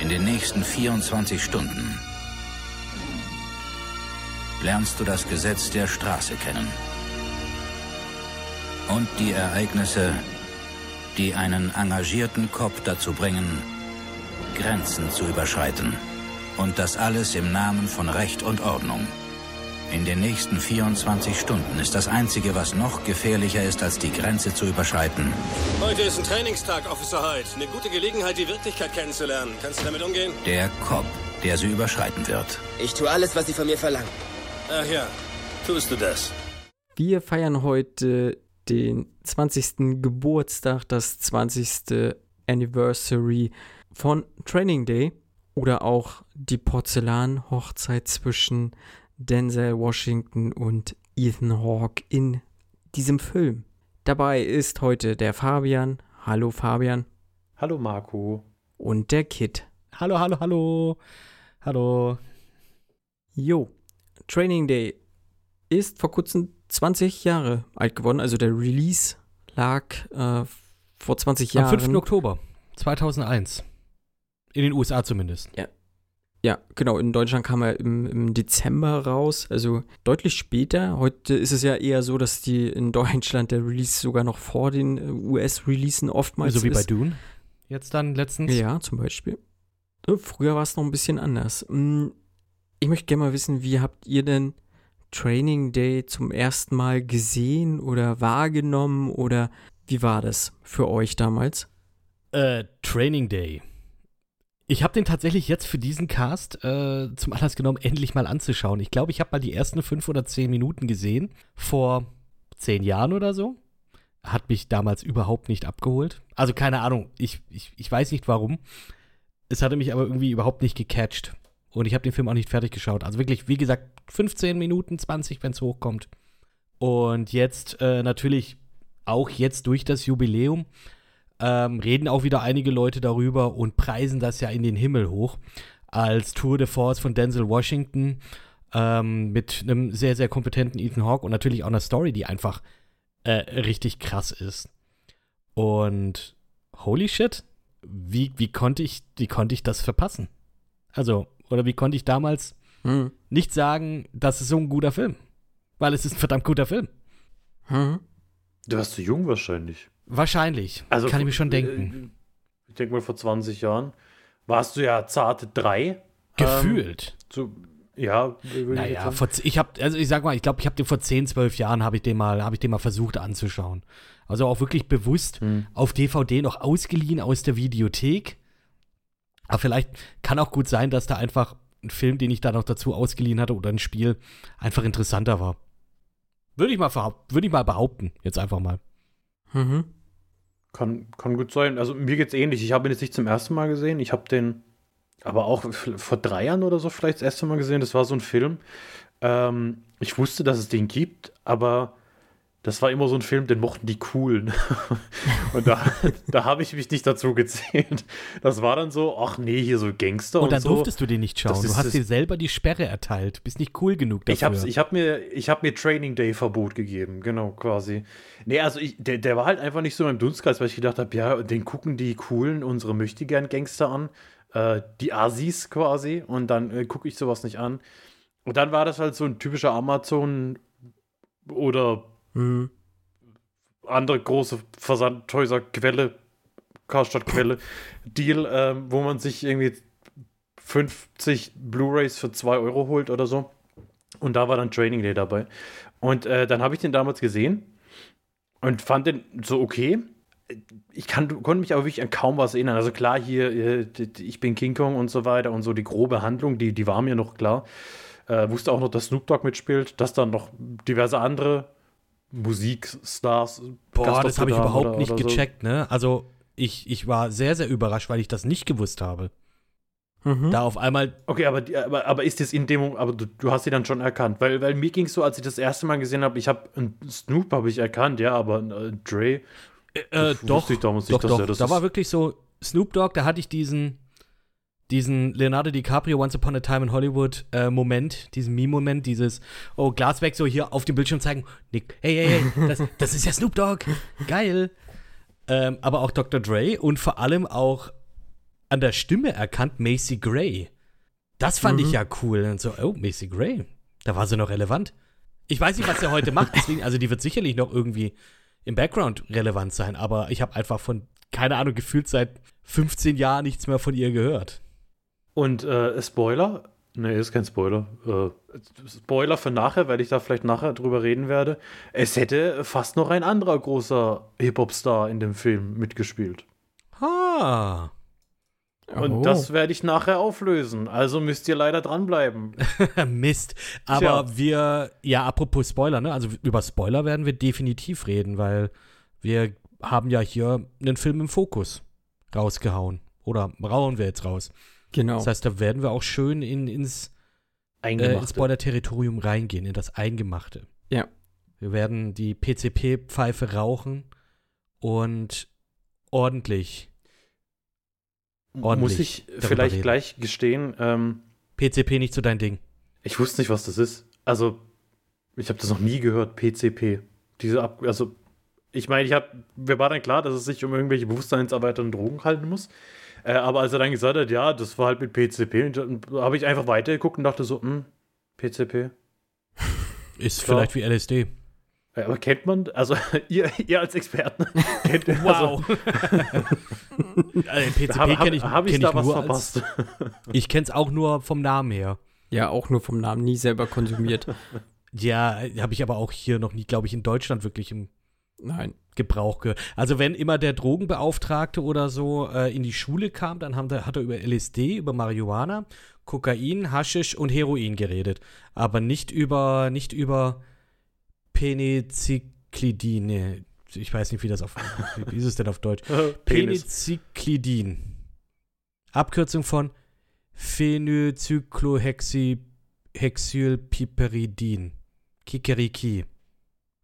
In den nächsten 24 Stunden lernst du das Gesetz der Straße kennen. Und die Ereignisse, die einen engagierten Kopf dazu bringen, Grenzen zu überschreiten. Und das alles im Namen von Recht und Ordnung. In den nächsten 24 Stunden ist das Einzige, was noch gefährlicher ist, als die Grenze zu überschreiten. Heute ist ein Trainingstag, Officer Hyde. Eine gute Gelegenheit, die Wirklichkeit kennenzulernen. Kannst du damit umgehen? Der Kopf, der sie überschreiten wird. Ich tue alles, was Sie von mir verlangen. Ach ja, tust du das. Wir feiern heute den 20. Geburtstag, das 20. Anniversary von Training Day oder auch die Porzellan-Hochzeit zwischen Denzel Washington und Ethan Hawke in diesem Film. Dabei ist heute der Fabian. Hallo Fabian. Hallo Marco. Und der Kid. Hallo, hallo, hallo. Hallo. Jo. Training Day ist vor kurzem 20 Jahre alt geworden. Also der Release lag äh, vor 20 Jahren. Am 5. Oktober 2001. In den USA zumindest. Ja. Ja, genau. In Deutschland kam er im, im Dezember raus, also deutlich später. Heute ist es ja eher so, dass die in Deutschland der Release sogar noch vor den äh, US-Releasen oftmals So wie ist. bei Dune. Jetzt dann letztens. Ja, zum Beispiel. Äh, Früher war es noch ein bisschen anders. Mm, Ich möchte gerne mal wissen, wie habt ihr denn Training Day zum ersten Mal gesehen oder wahrgenommen oder wie war das für euch damals? Äh, Training Day. Ich habe den tatsächlich jetzt für diesen Cast äh, zum Anlass genommen, endlich mal anzuschauen. Ich glaube, ich habe mal die ersten fünf oder zehn Minuten gesehen, vor zehn Jahren oder so. Hat mich damals überhaupt nicht abgeholt. Also keine Ahnung, ich, ich, ich weiß nicht warum. Es hatte mich aber irgendwie überhaupt nicht gecatcht. Und ich habe den Film auch nicht fertig geschaut. Also wirklich, wie gesagt, 15 Minuten, 20, wenn es hochkommt. Und jetzt äh, natürlich auch jetzt durch das Jubiläum ähm, reden auch wieder einige Leute darüber und preisen das ja in den Himmel hoch als Tour de Force von Denzel Washington ähm, mit einem sehr, sehr kompetenten Ethan Hawke und natürlich auch einer Story, die einfach äh, richtig krass ist. Und holy shit, wie, wie, konnte ich, wie konnte ich das verpassen? Also, oder wie konnte ich damals Hm. nicht sagen, das ist so ein guter Film? Weil es ist ein verdammt guter Film. Hm. Du warst zu jung wahrscheinlich. Wahrscheinlich. Also Kann ich mir schon äh, denken. Ich denke mal, vor 20 Jahren warst du ja zarte drei. Gefühlt. Ähm, so, ja, würde ich jetzt Naja, sagen. vor, ich habe, also ich sag mal, ich glaube, ich habe den vor 10, 12 Jahren habe ich den mal, habe ich den mal versucht anzuschauen. Also auch wirklich bewusst Hm. auf DVD noch ausgeliehen aus der Videothek. Aber vielleicht kann auch gut sein, dass da einfach ein Film, den ich da noch dazu ausgeliehen hatte oder ein Spiel einfach interessanter war. Würde ich mal würde ich mal behaupten, jetzt einfach mal. Mhm. Kann, kann gut sein. Also mir geht's ähnlich. Ich habe ihn jetzt nicht zum ersten Mal gesehen. Ich habe den aber auch vor drei Jahren oder so vielleicht das erste Mal gesehen. Das war so ein Film. Ähm, ich wusste, dass es den gibt, aber das war immer so ein Film, den mochten die Coolen. und da, da habe ich mich nicht dazu gezählt. Das war dann so, ach nee, hier so Gangster und, Und dann so. durftest du den nicht schauen. Das Du ist- hast dir selber die Sperre erteilt. Bist nicht cool genug dafür. Ich habe ich hab mir, ich hab mir Training Day Verbot gegeben, genau, quasi. Nee, also ich, der, der war halt einfach nicht so im Dunstkreis, weil ich gedacht habe, ja, den gucken die coolen, unsere möchtegern Gangster an, äh, die Asis quasi, und dann äh, gucke ich sowas nicht an. Und dann war das halt so ein typischer Amazon oder Mhm. andere große Versandhäuser Quelle, Karstadt Quelle Deal, ähm, wo man sich irgendwie 50 Blu-rays für 2 Euro holt oder so. Und da war dann Training Day dabei. Und äh, dann habe ich den damals gesehen und fand den so okay. Ich kann, konnte mich aber wirklich an kaum was erinnern. Also klar, hier, äh, ich bin King Kong und so weiter und so die grobe Handlung, die, die war mir noch klar. Äh, wusste auch noch, dass Snoop Dogg mitspielt, dass dann noch diverse andere Musikstars. Boah, das habe ich überhaupt oder- nicht oder so. gecheckt, ne? Also, ich, ich war sehr, sehr überrascht, weil ich das nicht gewusst habe. Mhm. Da auf einmal, Okay, aber, aber, aber ist das in dem, aber du, du hast sie dann schon erkannt, weil, weil mir ging es so, als ich das erste Mal gesehen habe, ich habe Snoop habe ich erkannt, ja, aber äh, Dre, äh, Das doch, ich damals nicht, doch, dass doch, er das da war wirklich so, Snoop Dogg, da hatte ich diesen, diesen Leonardo DiCaprio Once Upon a Time in Hollywood äh, Moment, diesen Meme-Moment, dieses, oh, Glas weg, so hier auf dem Bildschirm zeigen, Nick, hey, hey, hey, das, das ist ja Snoop Dogg, geil. Ähm, aber auch Dr. Dre und vor allem auch an der Stimme erkannt Macy Gray. Das fand Mhm. ich ja cool. Und so, oh, Macy Gray. Da war sie noch relevant. Ich weiß nicht, was sie heute macht, deswegen, also die wird sicherlich noch irgendwie im Background relevant sein, aber ich habe einfach von, keine Ahnung, gefühlt seit 15 Jahren nichts mehr von ihr gehört. Und äh, Spoiler, ne, ist kein Spoiler. Äh, Spoiler für nachher, weil ich da vielleicht nachher drüber reden werde. Es hätte fast noch ein anderer großer Hip-Hop-Star in dem Film mitgespielt. Ah. Und Oh. das werde ich nachher auflösen. Also müsst ihr leider dranbleiben. Mist. Aber wir, ja, apropos Spoiler, ne? Also über Spoiler werden wir definitiv reden, weil wir haben ja hier einen Film im Fokus rausgehauen. Oder rauen wir jetzt raus. Genau. Das heißt, da werden wir auch schön in, ins, äh, ins. Spoiler-Territorium reingehen, in das Eingemachte. Ja. Wir werden die PCP-Pfeife rauchen und ordentlich. ordentlich Muss ich vielleicht reden. gleich gestehen, ähm, PCP nicht so dein Ding. ich wusste nicht, was das ist. Also, ich habe das noch nie gehört, PCP. Diese Ab also, ich meine, ich habe, mir war dann klar, dass es sich um irgendwelche bewusstseinserweiternden Drogen halten muss. Äh, aber als er dann gesagt hat, ja, das war halt mit PCP, habe ich einfach weitergeguckt und dachte so, hm, PCP. Ist Klar. vielleicht wie LSD. Ja, aber kennt man, also ihr, ihr als Experten, kennt ihr, also, Also, PCP habe hab, kenne ich, hab ich kenn da ich was nur verpasst? als. Ich kenne es auch nur vom Namen her. Ja, auch nur vom Namen, nie selber konsumiert. Ja, habe ich aber auch hier noch nie, glaube ich, in Deutschland wirklich im Nein. Gebrauch gehört. Also wenn immer der Drogenbeauftragte oder so äh, in die Schule kam, dann haben, der- hat er über LSD, über Marihuana, Kokain, Haschisch und Heroin geredet. Aber nicht über, nicht über Penicillin. Nee, ich weiß nicht, wie das auf, wie ist es denn auf Deutsch? Penis. Penicillin. Abkürzung von Phenylcyclohexylpiperidin. Kikeriki.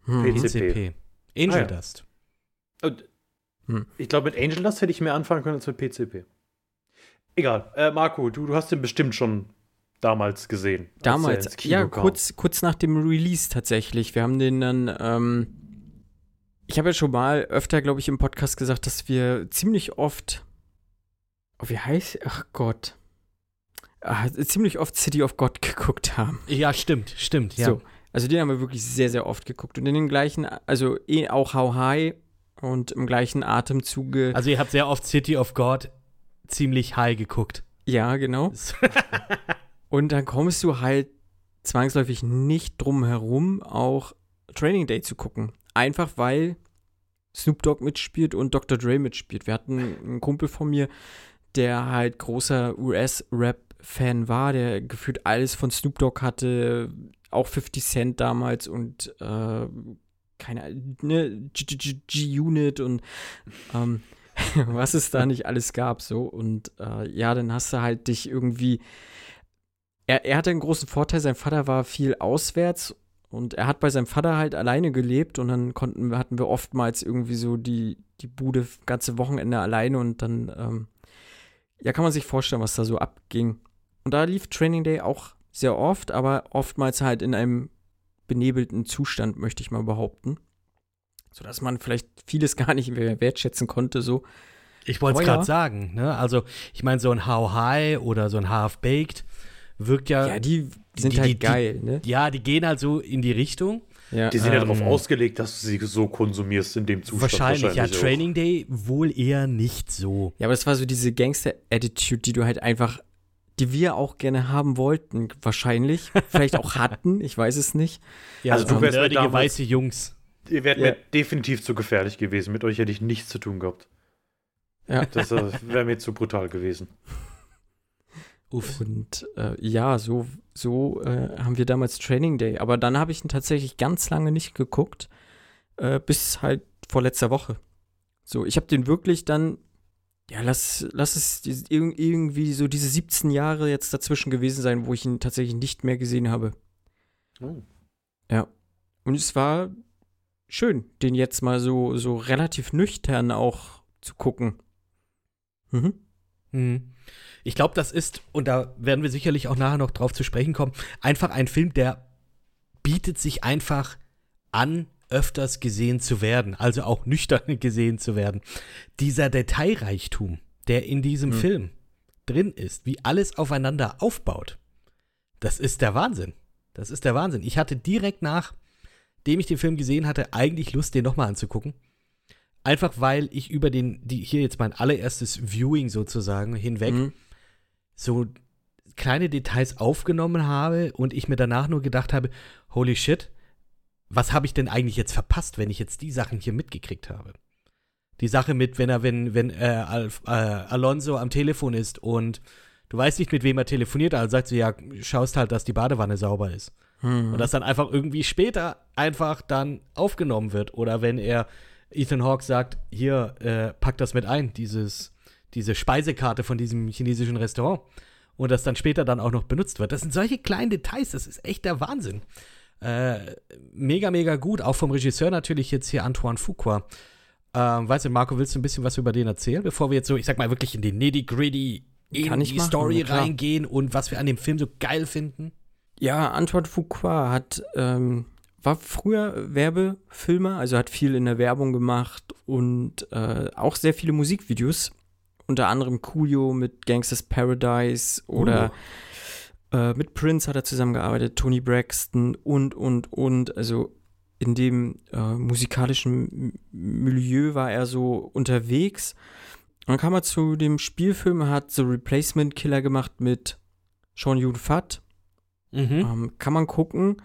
Hm. PCP. PCP. Angel Ah, ja. Dust. Und Hm. Ich glaube, mit Angel Dust hätte ich mehr anfangen können als mit PCP. Egal. Äh, Marco, du, du hast den bestimmt schon damals gesehen. als Damals, ja, kam. kurz, kurz nach dem Release tatsächlich. Wir haben den dann, ähm, ich habe ja schon mal öfter, glaube ich, im Podcast gesagt, dass wir ziemlich oft, oh, wie heißt, ach Gott, ah, ziemlich oft City of God geguckt haben. Ja, stimmt, stimmt, ja. So, also den haben wir wirklich sehr, sehr oft geguckt. Und in den gleichen, also eh auch How High und im gleichen Atemzuge. Also ihr habt sehr oft City of God ziemlich high geguckt. ja, genau. Und dann kommst du halt zwangsläufig nicht drum herum, auch Training Day zu gucken. Einfach weil Snoop Dogg mitspielt und Dr. Dre mitspielt. Wir hatten einen Kumpel von mir, der halt großer US-Rap-Fan war, der gefühlt alles von Snoop Dogg hatte, auch 50 Cent damals und äh, keine ne, G-Unit und ähm, was es da nicht alles gab, so. Und äh, ja, dann hast du halt dich irgendwie. Er, er hatte einen großen Vorteil, sein Vater war viel auswärts und er hat bei seinem Vater halt alleine gelebt und dann konnten hatten wir oftmals irgendwie so die, die Bude ganze Wochenende alleine und dann, ähm, ja, kann man sich vorstellen, was da so abging. Und da lief Training Day auch sehr oft, aber oftmals halt in einem benebelten Zustand, möchte ich mal behaupten. Sodass man vielleicht vieles gar nicht mehr wertschätzen konnte, so. Ich wollte es gerade ja. sagen, ne? Also, ich meine, so ein How High oder so ein Half Baked wirkt ja. Ja, die sind die- halt die- die- geil, ne? ja, die gehen halt so in die Richtung. Ja. Die sind ja Ähm, darauf ausgelegt, dass du sie so konsumierst in dem Zustand. wahrscheinlich, ja. auch. Training Day wohl eher nicht so. Ja, aber es war so diese Gangster-Attitude, die du halt einfach, die wir auch gerne haben wollten, wahrscheinlich. Vielleicht auch hatten, ich weiß es nicht. Ja, Also du so wärst mir nerdige damals- weiße Jungs. Ihr wärt Ja. mir definitiv zu gefährlich gewesen. Mit euch hätte ich nichts zu tun gehabt. Ja. Das äh, wäre mir zu brutal gewesen. Uff. Und äh, ja, so, so äh, haben wir damals Training Day. Aber dann habe ich ihn tatsächlich ganz lange nicht geguckt, äh, bis halt vor letzter Woche. So, ich habe den wirklich dann, ja, lass, lass es irgendwie so diese 17 Jahre jetzt dazwischen gewesen sein, wo ich ihn tatsächlich nicht mehr gesehen habe. Oh. Ja. Und es war schön, den jetzt mal so, so relativ nüchtern auch zu gucken. Mhm. Hm. Ich glaube, das ist, und da werden wir sicherlich auch nachher noch drauf zu sprechen kommen, einfach ein Film, der bietet sich einfach an, öfters gesehen zu werden, also auch nüchtern gesehen zu werden. Dieser Detailreichtum, der in diesem Mhm. Film drin ist, wie alles aufeinander aufbaut, das ist der Wahnsinn. Das ist der Wahnsinn. Ich hatte direkt nachdem ich den Film gesehen hatte, eigentlich Lust, den nochmal anzugucken. Einfach weil ich über den, die, hier jetzt mein allererstes Viewing sozusagen hinweg, Mhm. so kleine Details aufgenommen habe und ich mir danach nur gedacht habe, holy shit, was habe ich denn eigentlich jetzt verpasst, wenn ich jetzt die Sachen hier mitgekriegt habe? Die Sache mit, wenn er, wenn, wenn äh, Alf, äh, Alonso am Telefon ist und du weißt nicht, mit wem er telefoniert, also sagt sie, ja, schaust halt, dass die Badewanne sauber ist. Mhm. Und das dann einfach irgendwie später einfach dann aufgenommen wird. Oder wenn er Ethan Hawke sagt, hier, äh, pack das mit ein, dieses, diese Speisekarte von diesem chinesischen Restaurant. Und das dann später dann auch noch benutzt wird. Das sind solche kleinen Details, das ist echt der Wahnsinn. Äh, mega, mega gut. Auch vom Regisseur natürlich jetzt hier Antoine Fuqua. Ähm, weißt du, Marco, willst du ein bisschen was über den erzählen, bevor wir jetzt so, ich sag mal, wirklich in den nitty-gritty, in Kann ich die machen, Story klar. reingehen und was wir an dem Film so geil finden? Ja, Antoine Fuqua hat, ähm, war früher Werbefilmer, also hat viel in der Werbung gemacht und äh, auch sehr viele Musikvideos. Unter anderem Coolio mit Gangsters Paradise oder äh, mit Prince hat er zusammengearbeitet, Tony Braxton und, und, und. Also in dem äh, musikalischen Milieu war er so unterwegs. Und dann kam er zu dem Spielfilm, hat so Replacement Killer gemacht mit Sean Yun Fat. Mhm. Ähm, kann man gucken.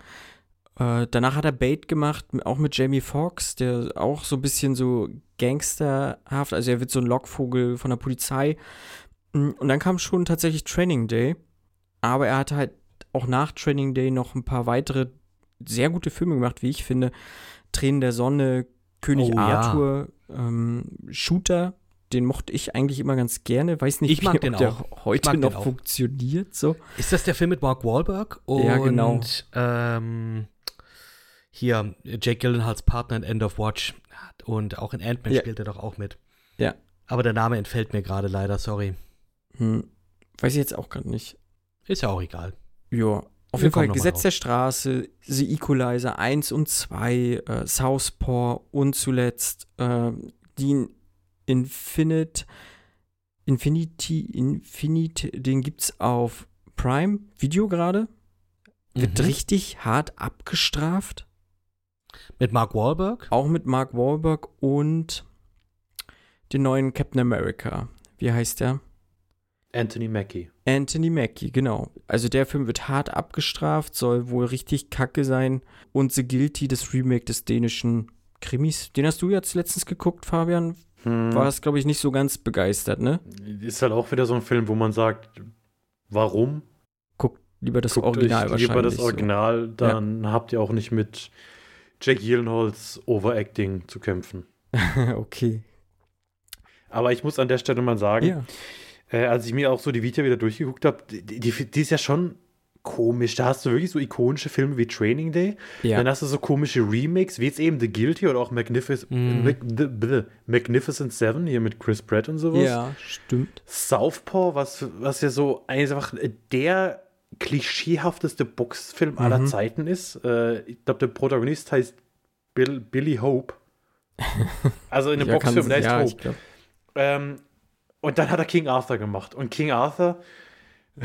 Äh, danach hat er Bait gemacht, auch mit Jamie Foxx, der auch so ein bisschen so gangsterhaft, also er wird so ein Lockvogel von der Polizei. Mm, Und dann kam schon tatsächlich Training Day, aber er hat halt auch nach Training Day noch ein paar weitere sehr gute Filme gemacht, wie ich finde. Tränen der Sonne, König Oh, ja. Arthur, ähm, Shooter, den mochte ich eigentlich immer ganz gerne. Weiß nicht, Ich mag ob den der auch. heute mag noch auch. funktioniert. So. Ist das der Film mit Mark Wahlberg? Und, Ja, genau. Ähm, hier, Jake Gyllenhaals Partner in End of Watch. Und auch in Ant-Man Ja. spielt er doch auch mit. Ja. Aber der Name entfällt mir gerade leider, sorry. Hm, weiß ich jetzt auch gerade nicht. Ist ja auch egal. Ja, auf Wir jeden Fall Gesetz drauf. der Straße, The Equalizer 1 und 2, äh, Southpaw und zuletzt äh, die Infinite, Infinity, Infinite, den gibt's auf Prime Video gerade. Wird Mhm. richtig hart abgestraft. Mit Mark Wahlberg? Auch mit Mark Wahlberg und den neuen Captain America. Wie heißt der? Anthony Mackie. Anthony Mackie, genau. Also der Film wird hart abgestraft, soll wohl richtig kacke sein. Und The Guilty, das Remake des dänischen Krimis. Den hast du jetzt letztens geguckt, Fabian. Hm. War es, glaube ich, nicht so ganz begeistert, ne? Ist halt auch wieder so ein Film, wo man sagt, warum? Guckt lieber das Guckt Original euch wahrscheinlich. lieber das Original, dann habt ihr auch nicht mit Jack Gyllenhaals Overacting zu kämpfen. So. okay. Aber ich muss an der Stelle mal sagen, Ja. Äh, als ich mir auch so die Vita wieder durchgeguckt habe, die, die, die ist ja schon komisch. Da hast du wirklich so ikonische Filme wie Training Day. Ja. Dann hast du so komische Remakes, wie jetzt eben The Guilty oder auch Magnific Mhm. Mag the, the Magnificent Seven hier mit Chris Pratt und sowas. ja, stimmt. Southpaw, was, was ja so einfach der klischeehafteste Boxfilm aller Mhm. Zeiten ist. Äh, ich glaube, der Protagonist heißt Bill, Billy Hope. Also in einem Ja, Boxfilm, der heißt ja, Hope. Ähm, und dann hat er King Arthur gemacht. Und King Arthur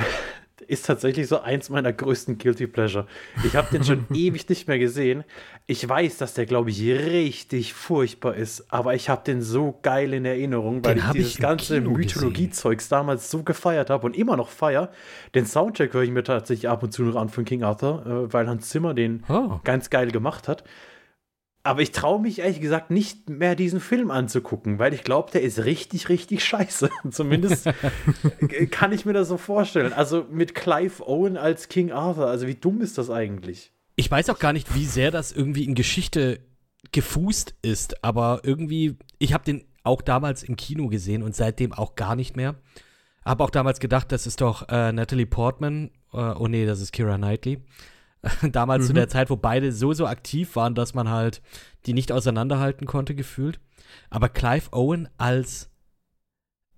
ist tatsächlich so eins meiner größten Guilty Pleasure. Ich habe den schon ewig nicht mehr gesehen. Ich weiß, dass der, glaube ich, richtig furchtbar ist, aber ich habe den so geil in Erinnerung, weil Den ich dieses ich ganze Mythologie-Zeugs damals so gefeiert habe und immer noch feier. Den Soundtrack höre ich mir tatsächlich ab und zu noch an von King Arthur, äh, weil Hans Zimmer den Oh. ganz geil gemacht hat. Aber ich traue mich ehrlich gesagt nicht mehr, diesen Film anzugucken, weil ich glaube, der ist richtig, richtig scheiße. Zumindest äh, kann ich mir das so vorstellen. Also mit Clive Owen als King Arthur. Also wie dumm ist das eigentlich? Ich weiß auch gar nicht, wie sehr das irgendwie in Geschichte gefußt ist, aber irgendwie, ich habe den auch damals im Kino gesehen und seitdem auch gar nicht mehr. Habe auch damals gedacht, das ist doch äh, Natalie Portman. Äh, oh nee, das ist Kira Knightley. damals zu Mhm. der Zeit, wo beide so, so aktiv waren, dass man halt die nicht auseinanderhalten konnte, gefühlt. Aber Clive Owen als,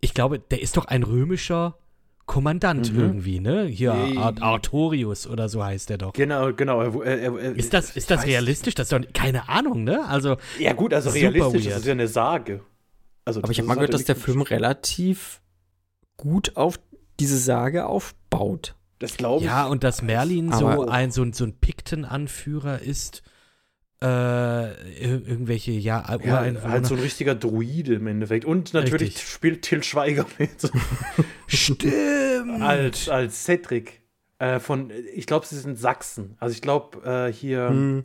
ich glaube, der ist doch ein römischer Kommandant Mhm. irgendwie, ne? Hier. Art Artorius oder so heißt der doch. Genau, genau. Er, er, er, Ist das, ist das realistisch? Das ist doch keine Ahnung, ne? Also, Ja gut, also realistisch, weird. das ist ja eine Sage. Also aber ich habe mal gehört, dass der Film relativ gut auf diese Sage aufbaut. Das glaube ich. Ja, und dass Merlin Aber- so ein, so ein, so ein Pikten-Anführer ist, äh, ir- irgendwelche, ja, Ja, Ureinwohner. halt so ein richtiger Druide im Endeffekt. Und natürlich Richtig. spielt Till Schweiger mit. Stimmt! als, als Cedric. Äh, von, ich glaube, sie sind Sachsen. Also ich glaube, äh, hier, Hm.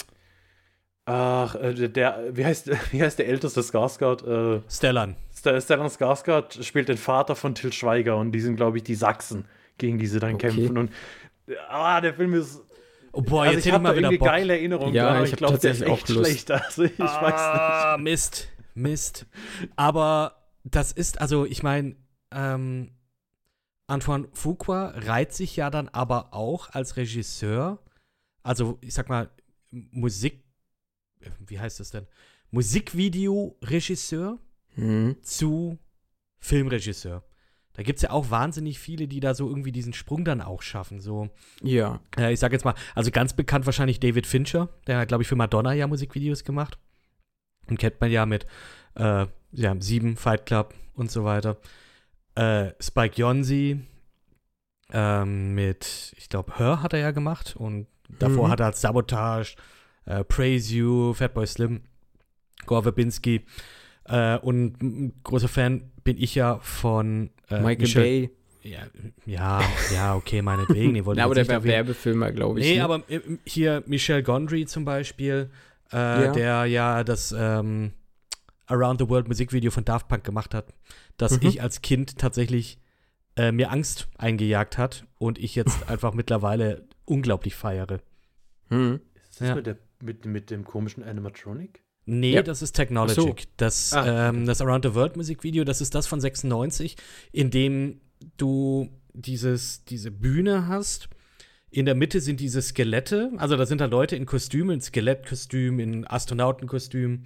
ach, äh, der, wie heißt, wie heißt der älteste Skarsgård? Äh, Stellan. St- Stellan Skarsgård spielt den Vater von Till Schweiger und die sind, glaube ich, die Sachsen, gegen die sie dann Okay. kämpfen. Und ah, der Film ist. Oh, boah, also jetzt ich hätte ich habe da wieder irgendwie Bock. geile Erinnerungen Ja, dran, aber ich ich glaube, der ist echt Lust. schlecht. Also ich weiß ah, Mist, Mist. Aber das ist, also ich meine, ähm, Antoine Fuqua reiht sich ja dann aber auch als Regisseur, also ich sag mal, Musik, wie heißt das denn? Musikvideo-Regisseur Hm. zu Filmregisseur. Da gibt es ja auch wahnsinnig viele, die da so irgendwie diesen Sprung dann auch schaffen. So, Ja. äh, ich sag jetzt mal, also ganz bekannt wahrscheinlich David Fincher, der hat, glaube ich, für Madonna ja Musikvideos gemacht. Und kennt man ja mit äh, ja, Sieben, Fight Club und so weiter. Äh, Spike Jonze ähm, mit, ich glaube, Her hat er ja gemacht. Und davor Mhm. hat er halt Sabotage, äh, Praise You, Fatboy Slim, Gore Verbinski. Äh, und ein großer Fan bin ich ja von äh, Michael Michel- Bay. Ja, ja, ja, okay, meinetwegen. Den wollte Na, ich aber der nicht war erwähnen. Werbefilmer, glaube ich. Nee, ne? aber äh, hier Michel Gondry zum Beispiel, äh, Ja. der ja das ähm, Around the World Musikvideo von Daft Punk gemacht hat, das Mhm. ich als Kind tatsächlich äh, mir Angst eingejagt hat und ich jetzt einfach mittlerweile unglaublich feiere. Hm. Ist das Ja. mit, der, mit, mit dem komischen Animatronic? Nee, Ja. das ist Technologic. So. Das, Ah, ähm, das Around the World Musikvideo, das ist das von 96, in dem du dieses, diese Bühne hast. In der Mitte sind diese Skelette, also da sind da Leute in Kostümen, in Skelettkostüm, in Astronautenkostüm,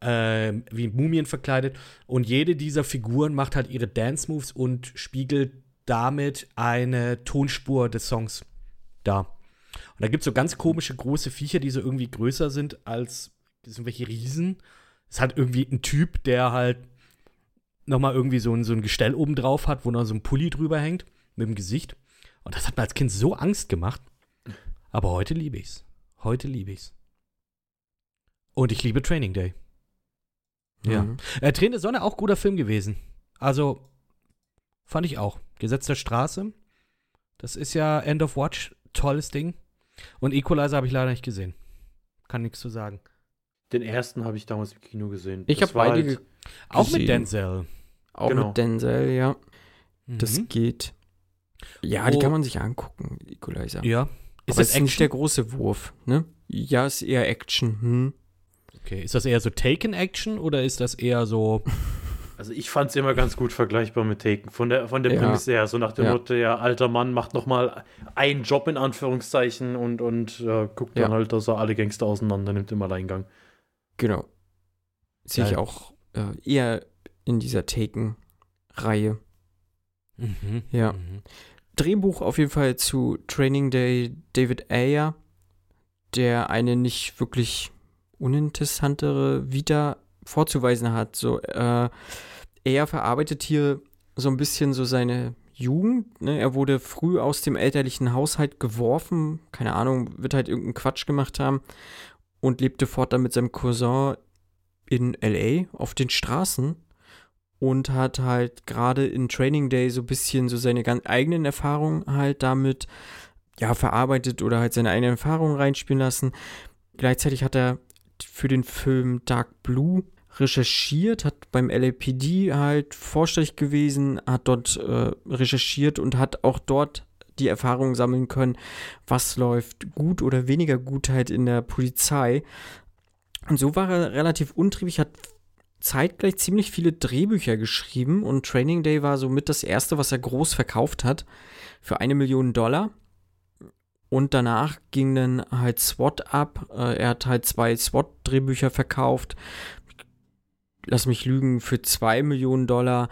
ähm, wie Mumien verkleidet. Und jede dieser Figuren macht halt ihre Dance-Moves und spiegelt damit eine Tonspur des Songs dar. Und da gibt es so ganz komische große Viecher, die so irgendwie größer sind als das sind welche Riesen. Es hat irgendwie ein Typ, der halt nochmal irgendwie so ein, so ein Gestell oben drauf hat, wo noch so ein Pulli drüber hängt mit dem Gesicht. Und das hat mir als Kind so Angst gemacht. Aber heute liebe ich's. Heute liebe ich's. Und ich liebe Training Day. Ja. Mhm. Äh, Tränen der Sonne auch guter Film gewesen. Also fand ich auch. Gesetz der Straße. Das ist ja End of Watch. Tolles Ding. Und Equalizer habe ich leider nicht gesehen. Kann nichts zu sagen. Den ersten habe ich damals im Kino gesehen. Ich Das habe beide halt- ge- Auch Gesehen. mit Denzel. auch Genau. mit Denzel, ja. Das Mhm. geht. Ja, die Oh. kann man sich angucken, Equalizer. Ja. Ist Ist das das ist nicht der große Wurf, ne? Ja, ist eher Action. Hm. Okay. Ist das eher so Taken-Action oder ist das eher so. Also ich fand es immer ganz gut vergleichbar mit Taken. Von der, von der Ja. Prämisse her, so nach dem Ja. Motto, ja, alter Mann macht noch mal einen Job in Anführungszeichen und, und ja, guckt dann Ja. halt, dass er alle Gangster auseinander nimmt im Alleingang. Genau. Sehe ich auch äh, eher in dieser Taken-Reihe. Mhm. Ja. Mhm. Drehbuch auf jeden Fall zu Training Day David Ayer, der eine nicht wirklich uninteressantere Vita vorzuweisen hat. So, äh, er verarbeitet hier so ein bisschen so seine Jugend. Ne? Er wurde früh aus dem elterlichen Haushalt geworfen. Keine Ahnung, wird halt irgendeinen Quatsch gemacht haben und lebte fortan mit seinem Cousin in LA auf den Straßen und hat halt gerade in Training Day so ein bisschen so seine ganz eigenen Erfahrungen halt damit ja verarbeitet oder halt seine eigenen Erfahrungen reinspielen lassen. Gleichzeitig hat er für den Film Dark Blue recherchiert, hat beim LAPD halt vorstellig gewesen, hat dort äh, recherchiert und hat auch dort die Erfahrungen sammeln können, was läuft gut oder weniger gut halt in der Polizei. Und so war er relativ untriebig, hat zeitgleich ziemlich viele Drehbücher geschrieben und Training Day war somit das erste, was er groß verkauft hat, für eine Million Dollar. Und danach ging dann halt SWAT ab. Äh, er hat halt zwei SWAT-Drehbücher verkauft. Lass mich lügen, für zwei Millionen Dollar.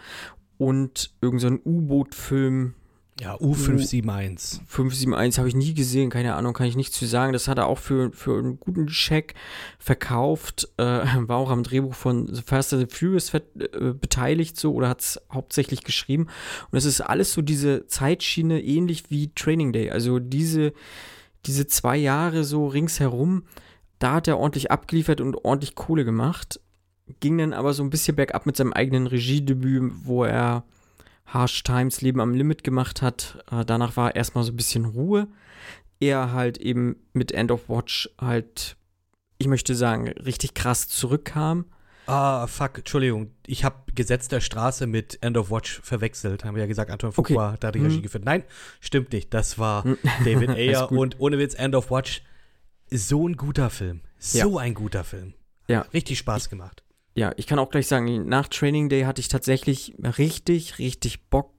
Und irgendein so U-Boot-Film, Ja, U571. 571 habe ich nie gesehen, keine Ahnung, kann ich nichts zu sagen. Das hat er auch für, für einen guten Check verkauft, äh, war auch am Drehbuch von The Fast and the Furious äh, beteiligt so oder hat es hauptsächlich geschrieben. Und es ist alles so diese Zeitschiene ähnlich wie Training Day. Also diese, diese zwei Jahre so ringsherum, da hat er ordentlich abgeliefert und ordentlich Kohle gemacht. Ging dann aber so ein bisschen bergab mit seinem eigenen Regiedebüt, wo er Harsh Times Leben am Limit gemacht hat. Äh, danach war erstmal so ein bisschen Ruhe. Er halt eben mit End of Watch halt, ich möchte sagen, richtig krass zurückkam. Ah, fuck, Entschuldigung. Ich habe Gesetz der Straße mit End of Watch verwechselt. Haben wir ja gesagt, Anton Fuqua Okay. hat da die Regie Hm. geführt. Nein, stimmt nicht. Das war Hm. David Ayer und ohne Witz, End of Watch so ein guter Film. So ein guter Film. Ja. Richtig Spaß gemacht. Ja, ich kann auch gleich sagen, nach Training Day hatte ich tatsächlich richtig, richtig Bock,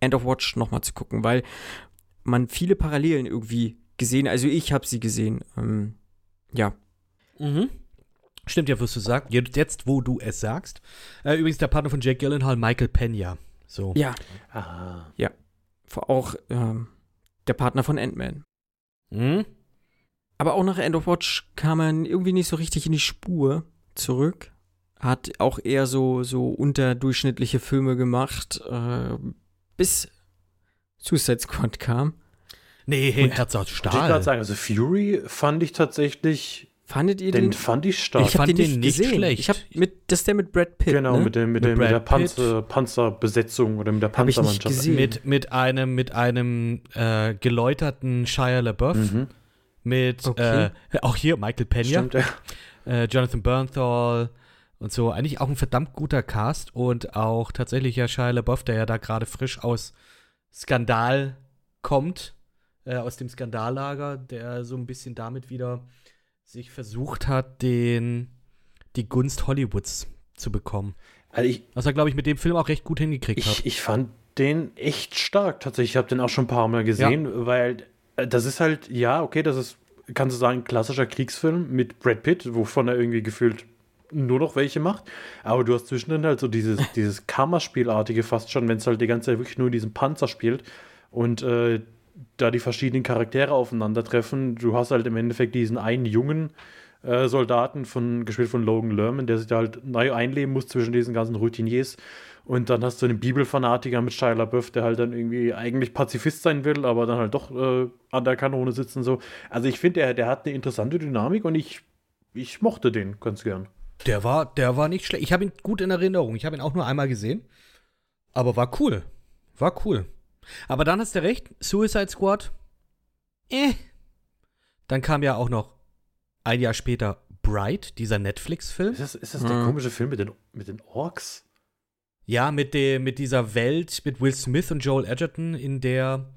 End of Watch nochmal zu gucken, weil man viele Parallelen irgendwie gesehen, also ich habe sie gesehen. Ähm, ja, Mhm. Stimmt ja, wirst du sagen. Jetzt, wo du es sagst. Äh, übrigens der Partner von Jake Gyllenhaal, Michael Pena. So. ja, Ah. auch ähm, der Partner von Ant-Man. Mhm. Aber auch nach End of Watch kam er irgendwie nicht so richtig in die Spur zurück. Hat auch eher so, so unterdurchschnittliche Filme gemacht, äh, bis Suicide Squad kam. Nee, hey, Herz aus Wollte ich gerade Stahl. sagen, also Fury fand ich tatsächlich, Fandet ihr den den? fand ich stark. ich habe fand den den nicht nicht gesehen. schlecht. Ich habe mit, das ist der mit Brad Pitt. genau, ne? mit, dem, mit, Mit dem, mit der. Panzer, Panzerbesetzung oder mit der Hab ich nicht Panzermannschaft. Mit, mit einem, mit einem äh, geläuterten Shia LaBeouf. Mhm. Mit, Okay. äh, auch hier Michael Pena. Stimmt, ja. äh, Jonathan Bernthal und so. Eigentlich auch ein verdammt guter Cast und auch tatsächlich ja Shia LaBeouf, der ja da gerade frisch aus Skandal kommt, äh, aus dem Skandallager, der so ein bisschen damit wieder sich versucht hat, den, die Gunst Hollywoods zu bekommen. Also ich, Was er, glaube ich, mit dem Film auch recht gut hingekriegt hat. ich, ich fand den echt stark tatsächlich. Ich habe den auch schon ein paar Mal gesehen, weil äh, das ist halt, ja, okay, das ist, kannst du sagen, ein klassischer Kriegsfilm mit Brad Pitt, wovon er irgendwie gefühlt nur noch welche macht. Aber du hast zwischendrin halt so dieses, dieses Kammerspielartige fast schon, wenn es halt die ganze Zeit wirklich nur in diesem Panzer spielt und äh, da die verschiedenen Charaktere aufeinandertreffen. Du hast halt im Endeffekt diesen einen jungen äh, Soldaten, von, gespielt von Logan Lerman, der sich da halt neu einleben muss zwischen diesen ganzen Routiniers. Und dann hast du einen Bibelfanatiker mit Shia LaBeouf, der halt dann irgendwie eigentlich Pazifist sein will, aber dann halt doch äh, an der Kanone sitzt und so. Also ich finde, der, der hat eine interessante Dynamik und ich, ich mochte den ganz gern. Der war, der war nicht schlecht. Ich habe ihn gut in Erinnerung. Ich habe ihn auch nur einmal gesehen. Aber war cool. War cool. Aber dann hast du recht, Suicide Squad. Eh. Dann kam ja auch noch ein Jahr später Bright, dieser Netflix-Film. Ist das, ist das der Mhm. komische Film mit den, mit den Orks? Ja, mit, dem, mit dieser Welt, mit Will Smith und Joel Edgerton, in der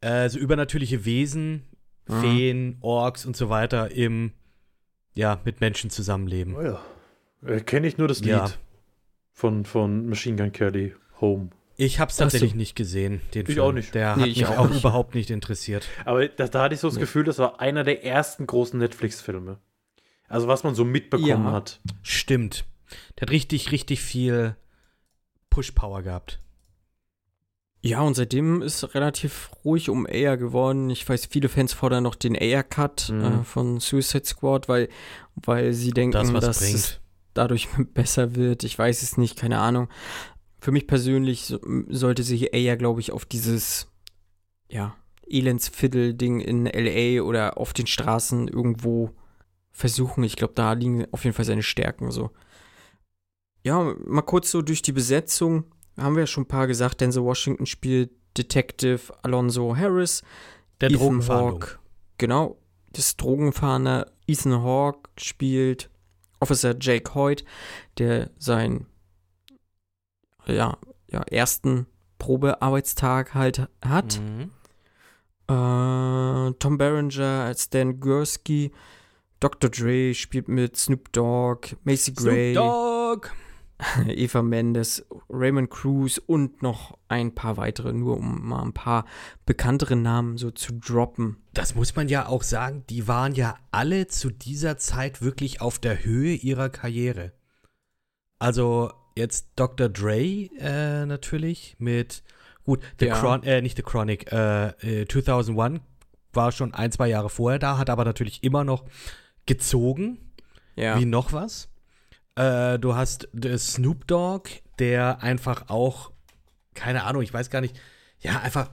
äh, so übernatürliche Wesen, Mhm. Feen, Orks und so weiter im, ja, mit Menschen zusammenleben. Oh ja. Äh, Kenne ich nur das Lied Ja. von, von Machine Gun Kelly, Home. Ich habe es Ach so. tatsächlich nicht gesehen, den Ich Film. auch nicht. Der Nee, hat ich mich auch auch nicht. überhaupt nicht interessiert. Aber das, da hatte ich so das Nee. Gefühl, das war einer der ersten großen Netflix-Filme. Also was man so mitbekommen Ja. hat. Stimmt. Der hat richtig, richtig viel Push-Power gehabt. Ja, und seitdem ist relativ ruhig um Air geworden. Ich weiß, viele Fans fordern noch den Air-Cut Mhm. äh, von Suicide Squad, weil, weil sie denken, Das, dass bringt. es dadurch besser wird. Ich weiß es nicht, keine Ahnung. Für mich persönlich so, sollte sich Air, glaube ich, auf dieses, ja, Elendsviertel-Ding in L.A. oder auf den Straßen irgendwo versuchen. Ich glaube, da liegen auf jeden Fall seine Stärken so. Ja, mal kurz so durch die Besetzung. Haben wir ja schon ein paar gesagt. Denzel Washington spielt Detective Alonso Harris. Der Ethan Drogenfahndung. Hawke, genau, das Drogenfahnder. Ethan Hawke spielt Officer Jake Hoyt, der seinen ja, ja, ersten Probearbeitstag halt hat. Mhm. Äh, Tom Berenger als Dan Gursky. Dr. Dre spielt mit Snoop Dogg, Macy Gray, Snoop Dogg. Eva Mendes, Raymond Cruz und noch ein paar weitere, nur um mal ein paar bekanntere Namen so zu droppen. Das muss man ja auch sagen, die waren ja alle zu dieser Zeit wirklich auf der Höhe ihrer Karriere. Also jetzt Dr. Dre äh, natürlich mit Gut, The Ja. Chron äh, nicht The Chronic, äh, äh, 2001 war schon ein, zwei Jahre vorher da, hat aber natürlich immer noch gezogen, Ja. wie noch was. Äh, du hast äh, Snoop Dogg, der einfach auch, keine Ahnung, ich weiß gar nicht, ja, einfach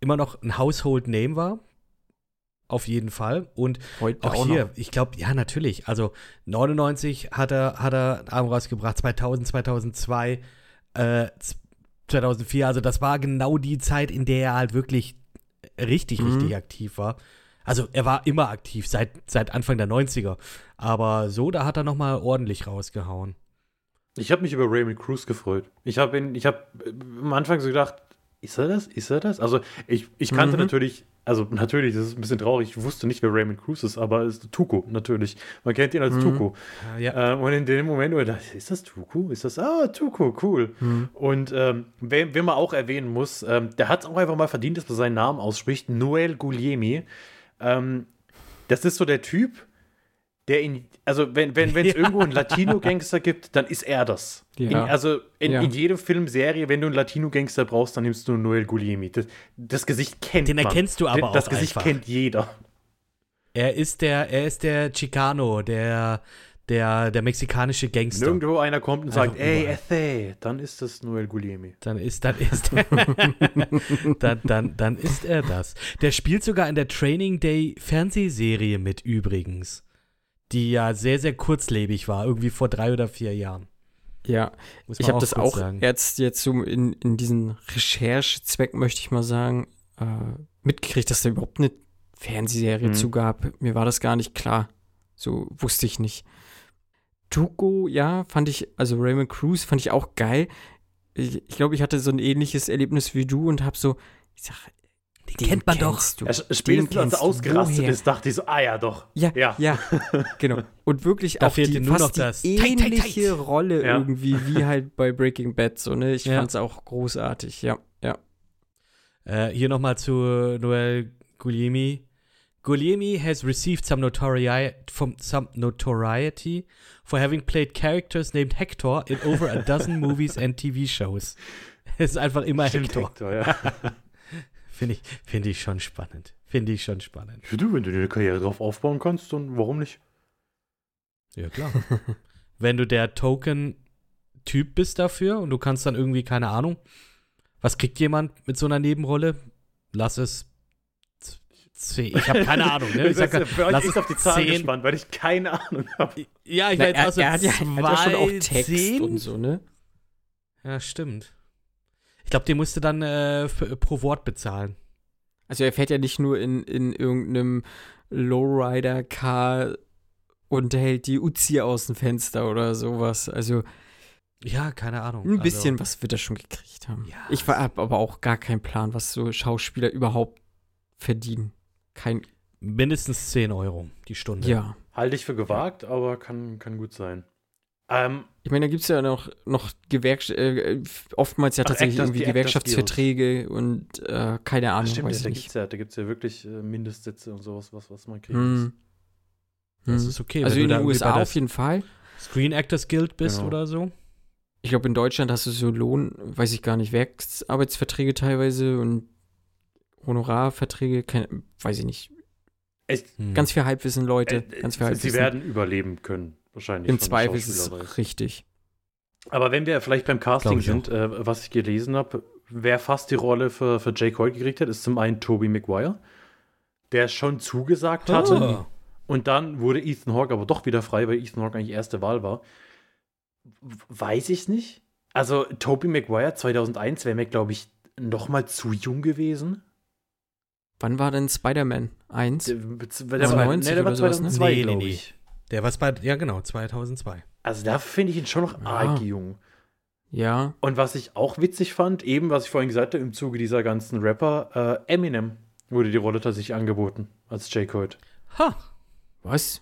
immer noch ein Household Name war. Auf jeden Fall. Und Heute auch, auch hier, noch. ich glaube, ja, natürlich. Also 99 hat er, hat er Album rausgebracht, 2000, 2002, äh, z- 2004. Also das war genau die Zeit, in der er halt wirklich richtig, Mhm. richtig aktiv war. Also er war immer aktiv, seit, seit Anfang der 90er. Aber so, da hat er noch mal ordentlich rausgehauen. Ich habe mich über Raymond Cruz gefreut. Ich habe ihn, ich habe am Anfang so gedacht, ist er das? Ist er das? Also ich, ich kannte Mhm. natürlich, also natürlich, das ist ein bisschen traurig, ich wusste nicht, wer Raymond Cruz ist, aber es ist Tuco natürlich. Man kennt ihn als Mhm. Tuco. Ja, Ähm, und in dem Moment, wo ich dachte, ist das Tuco? Ist das, ah, Tuco, cool. Mhm. Und ähm, wen, wen man auch erwähnen muss, ähm, der hat es auch einfach mal verdient, dass man seinen Namen ausspricht, Noel Guglielmi. Ähm, das ist so der Typ, der in, also wenn wenn wenn es irgendwo einen Latino-Gangster gibt, dann ist er das. Ja. In, also in, Ja. in jedem Film, Serie, wenn du einen Latino-Gangster brauchst, dann nimmst du Noel Guglielmi. Das, das Gesicht kennt Den man. erkennst du aber Das auch Gesicht einfach. kennt jeder. er ist der, er ist der Chicano, der, der, der mexikanische Wenn Gangster. irgendwo einer kommt und sagt, Einfach ey. Ethe, dann ist das Noel Guglielmi. Dann ist, dann ist, dann, dann, dann ist er das. Der spielt sogar in der Training Day Fernsehserie mit übrigens, die ja sehr, sehr kurzlebig war, irgendwie vor drei oder vier Jahren. Ja, Muss ich habe das auch sagen. jetzt, jetzt so in, in diesen Recherchezweck, möchte ich mal sagen, äh, mitgekriegt, dass da überhaupt eine Fernsehserie Mhm. zu gab. Mir war das gar nicht klar. So wusste ich nicht. Tuco, ja, fand ich, also Raymond Cruz fand ich auch geil. Ich, ich glaube, ich hatte so ein ähnliches Erlebnis wie du und habe so, ich sag, den kennt man doch. Du. Er, spätestens als er du. ausgerastet Woher? ist, dachte ich so, ah ja, doch. Ja, Ja. ja, genau. Und wirklich Da auch fehlt die, dir nur fast noch das die Tight, tight, ähnliche tight. Rolle Ja. irgendwie wie halt bei Breaking Bad. So, ne? Ich Ja. fand's auch großartig, ja, ja. Äh, hier nochmal zu Noel Guglielmi. Guglielmi has received some notoriety, from some notoriety for having played characters named Hector in over a dozen movies and TV shows. Es ist einfach immer Hector. Hector, ja. Finde ich, find ich schon spannend. Finde ich schon spannend. Für du, wenn du dir eine Karriere drauf aufbauen kannst, dann warum nicht? Ja, klar. Wenn du der Token-Typ bist dafür und du kannst dann irgendwie, keine Ahnung, was kriegt jemand mit so einer Nebenrolle? Lass es. Z- zehn- Ich habe keine Ahnung, ne? Ich sag, lass es auf die Zahlen zehn- gespannt, weil ich keine Ahnung habe. Ja, ich Na, er, auch so er, hat ja, er hat ja schon auch zwei, Text zehn? und so, ne? Ja, stimmt. Ich glaube, den musst du dann äh, für, pro Wort bezahlen. Also er fährt ja nicht nur in, in irgendeinem Lowrider-Car und hält die Uzi aus dem Fenster oder sowas. Also Ja, keine Ahnung. ein bisschen also, was wird er schon gekriegt haben. Ja. Ich habe aber auch gar keinen Plan, was so Schauspieler überhaupt verdienen. Kein, Mindestens 10 Euro die Stunde. ja. Halte ich für gewagt, aber kann, kann gut sein. Ähm, Ich meine, da gibt es ja noch, noch Gewerksch äh, oftmals ja Ach, tatsächlich Actors- irgendwie Gewerkschaftsverträge und äh, keine Ahnung, stimmt, weiß ich da gibt es ja, da gibt's ja wirklich äh, Mindestsätze und sowas, was, was man kriegt. Hm. Das Hm. ist okay. Also in den USA auf jeden Fall. Screen Actors Guild bist Genau. oder so. Ich glaube, in Deutschland hast du so Lohn, weiß ich gar nicht, Werksarbeitsverträge teilweise und Honorarverträge, kein, weiß ich nicht. Echt, Hm. Ganz viel Halbwissen, Leute. äh, ganz viel sie Halbwissen. werden überleben können, wahrscheinlich. Im Zweifel ist es richtig. Aber wenn wir vielleicht beim Casting ich sind, äh, was ich gelesen habe, wer fast die Rolle für, für Jake Hoyt gekriegt hat, ist zum einen Tobey Maguire, der schon zugesagt hatte. Ah. Und dann wurde Ethan Hawke aber doch wieder frei, weil Ethan Hawke eigentlich erste Wahl war. Weiß ich nicht. Also Tobey Maguire 2001 wäre mir, glaube ich, noch mal zu jung gewesen. Wann war denn Spider-Man 1? Der, der, Also war, 90 nee, der war oder sowas, ne? 2002, Nee, nee, nee. ich. Der war bei, ja genau, 2002. Also da finde ich ihn schon noch Ja. arg jung. Ja. Und was ich auch witzig fand, eben was ich vorhin gesagt habe, im Zuge dieser ganzen Rapper, äh, Eminem wurde die Rolle tatsächlich angeboten als Jake Hoyt. Ha, Was?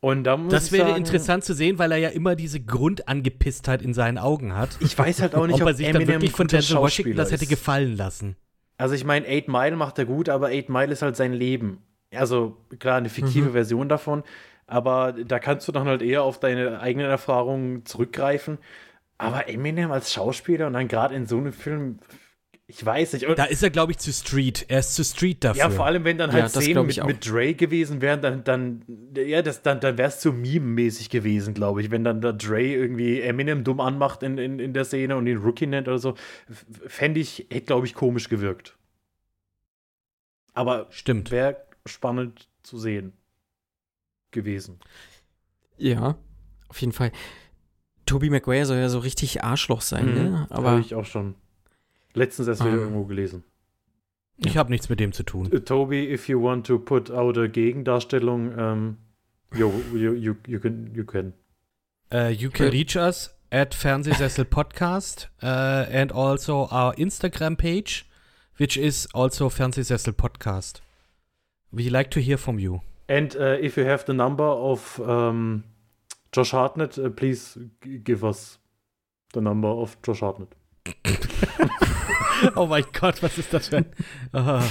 Und da muss das wäre sagen, interessant zu sehen, weil er ja immer diese Grundangepisstheit in seinen Augen hat. Ich weiß halt auch nicht, ob ob er sich dann Eminem wirklich von Denzel Washington das hätte gefallen lassen. Also ich meine, Eight Mile macht er gut, aber Eight Mile ist halt sein Leben. Also klar, eine fiktive Mhm. Version davon, aber da kannst du dann halt eher auf deine eigenen Erfahrungen zurückgreifen. Aber Eminem als Schauspieler und dann gerade in so einem Film, Ich weiß nicht. Da ist er, glaube ich, zu Street. Er ist zu Street dafür. Ja, vor allem, wenn dann halt Ja, Szenen mit, auch. mit Dre gewesen wären, dann, dann, ja, das, dann, dann wäre es zu Meme-mäßig gewesen, glaube ich. Wenn dann der Dre irgendwie Eminem dumm anmacht in, in, in der Szene und ihn Rookie nennt oder so, fände ich, hätte, glaube ich, komisch gewirkt. Aber Stimmt. wäre spannend zu sehen gewesen. Ja, auf jeden Fall. Tobey Maguire soll ja so richtig Arschloch sein, ne? Habe Aber ich auch schon letztens erst wieder Ah. irgendwo gelesen. Ich habe nichts mit dem zu tun. Uh, Toby, if you want to put out a Gegendarstellung, um, yo, you, you, you can, you can. Uh, you can reach us at Fernsehsessel Podcast uh, and also our Instagram page, which is also Fernsehsessel Podcast. We like to hear from you. And uh, if you have the number of um, Josh Hartnett, uh, please give us the number of Josh Hartnett. oh mein Gott, was ist das für ein. Ah.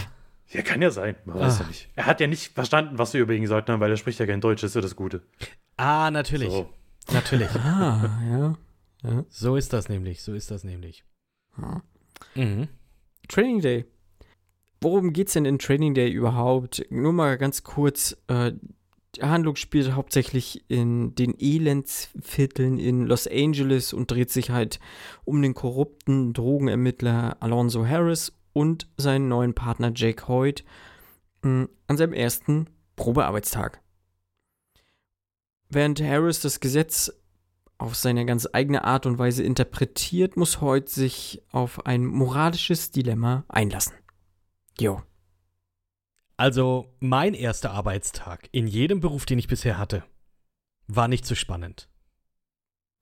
Ja, kann ja sein. Man weiß Ah. ja nicht. Er hat ja nicht verstanden, was wir über ihn gesagt haben, weil er spricht ja kein Deutsch, das ist ja das Gute. ah, natürlich. So. Natürlich. ah, ja. So ist das nämlich. So ist das nämlich. ja. Mhm. Training Day. Worum geht's denn in Training Day überhaupt? Nur mal ganz kurz. Äh, die Handlung spielt hauptsächlich in den Elendsvierteln in Los Angeles und dreht sich halt um den korrupten Drogenermittler Alonso Harris und seinen neuen Partner Jake Hoyt mh, an seinem ersten Probearbeitstag. Während Harris das Gesetz auf seine ganz eigene Art und Weise interpretiert, muss Hoyt sich auf ein moralisches Dilemma einlassen. Jo. Also, mein erster Arbeitstag in jedem Beruf, den ich bisher hatte, war nicht so spannend.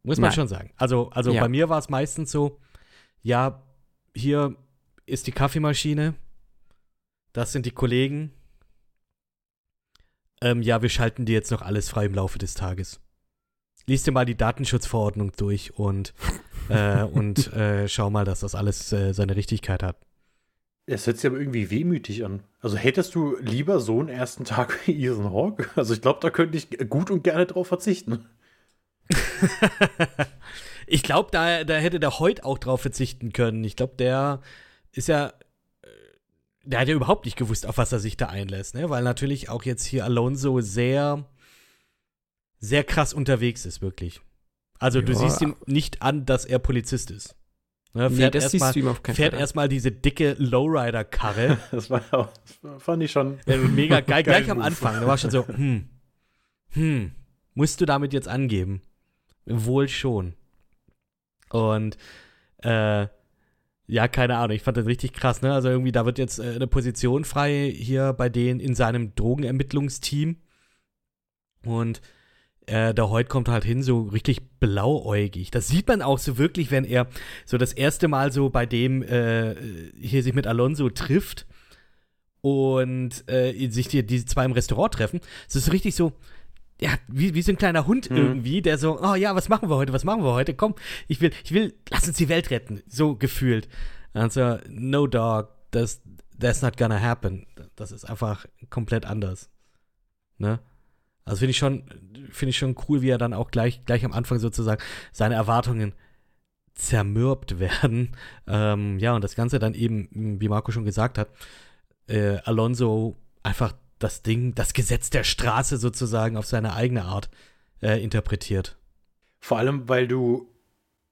Muss man Nein. schon sagen. Also, also Ja. bei mir war es meistens so, ja, hier ist die Kaffeemaschine, das sind die Kollegen. Ähm, ja, wir schalten dir jetzt noch alles frei im Laufe des Tages. Lies dir mal die Datenschutzverordnung durch und, äh, und äh, schau mal, dass das alles äh, seine Richtigkeit hat. Es hört sich aber irgendwie wehmütig an. Also hättest du lieber so einen ersten Tag wie Ethan Hawke? Also ich glaube, da könnte ich gut und gerne drauf verzichten. ich glaube, da, da hätte der Hoyt auch drauf verzichten können. Ich glaube, der ist ja. äh, Der hat ja überhaupt nicht gewusst, auf was er sich da einlässt, ne? Weil natürlich auch jetzt hier Alonso sehr, sehr krass unterwegs ist, wirklich. Also du Ja. siehst ihm nicht an, dass er Polizist ist. Ne, Nee, fährt siehst erstmal erstmal diese dicke Lowrider-Karre. Das war ja, das fand ich schon. Ja, mega geil, gleich am. Anfang. Da war schon so, hm, hm, musst du damit jetzt angeben? Wohl schon. Und, äh, ja, keine Ahnung, ich fand das richtig krass, ne? Also irgendwie, da wird jetzt äh, eine Position frei hier bei denen in seinem Drogenermittlungsteam. Und äh, der Hoyt kommt halt hin, so richtig blauäugig. Das sieht man auch so wirklich, wenn er so das erste Mal so bei dem äh, hier sich mit Alonso trifft und äh, sich die, die zwei im Restaurant treffen. Es ist so richtig so, ja, wie, wie so ein kleiner Hund Mhm. irgendwie, der so, oh ja, was machen wir heute, was machen wir heute? Komm, ich will, ich will, lass uns die Welt retten. So gefühlt. Und so, no dog, das, that's not gonna happen. Das ist einfach komplett anders. Ne? Also finde ich schon, finde ich schon cool, wie er dann auch gleich, gleich am Anfang sozusagen seine Erwartungen zermürbt werden. Ähm, ja, und das Ganze dann eben, wie Marco schon gesagt hat, äh, Alonso einfach das Ding, das Gesetz der Straße sozusagen auf seine eigene Art äh, interpretiert. Vor allem, weil du,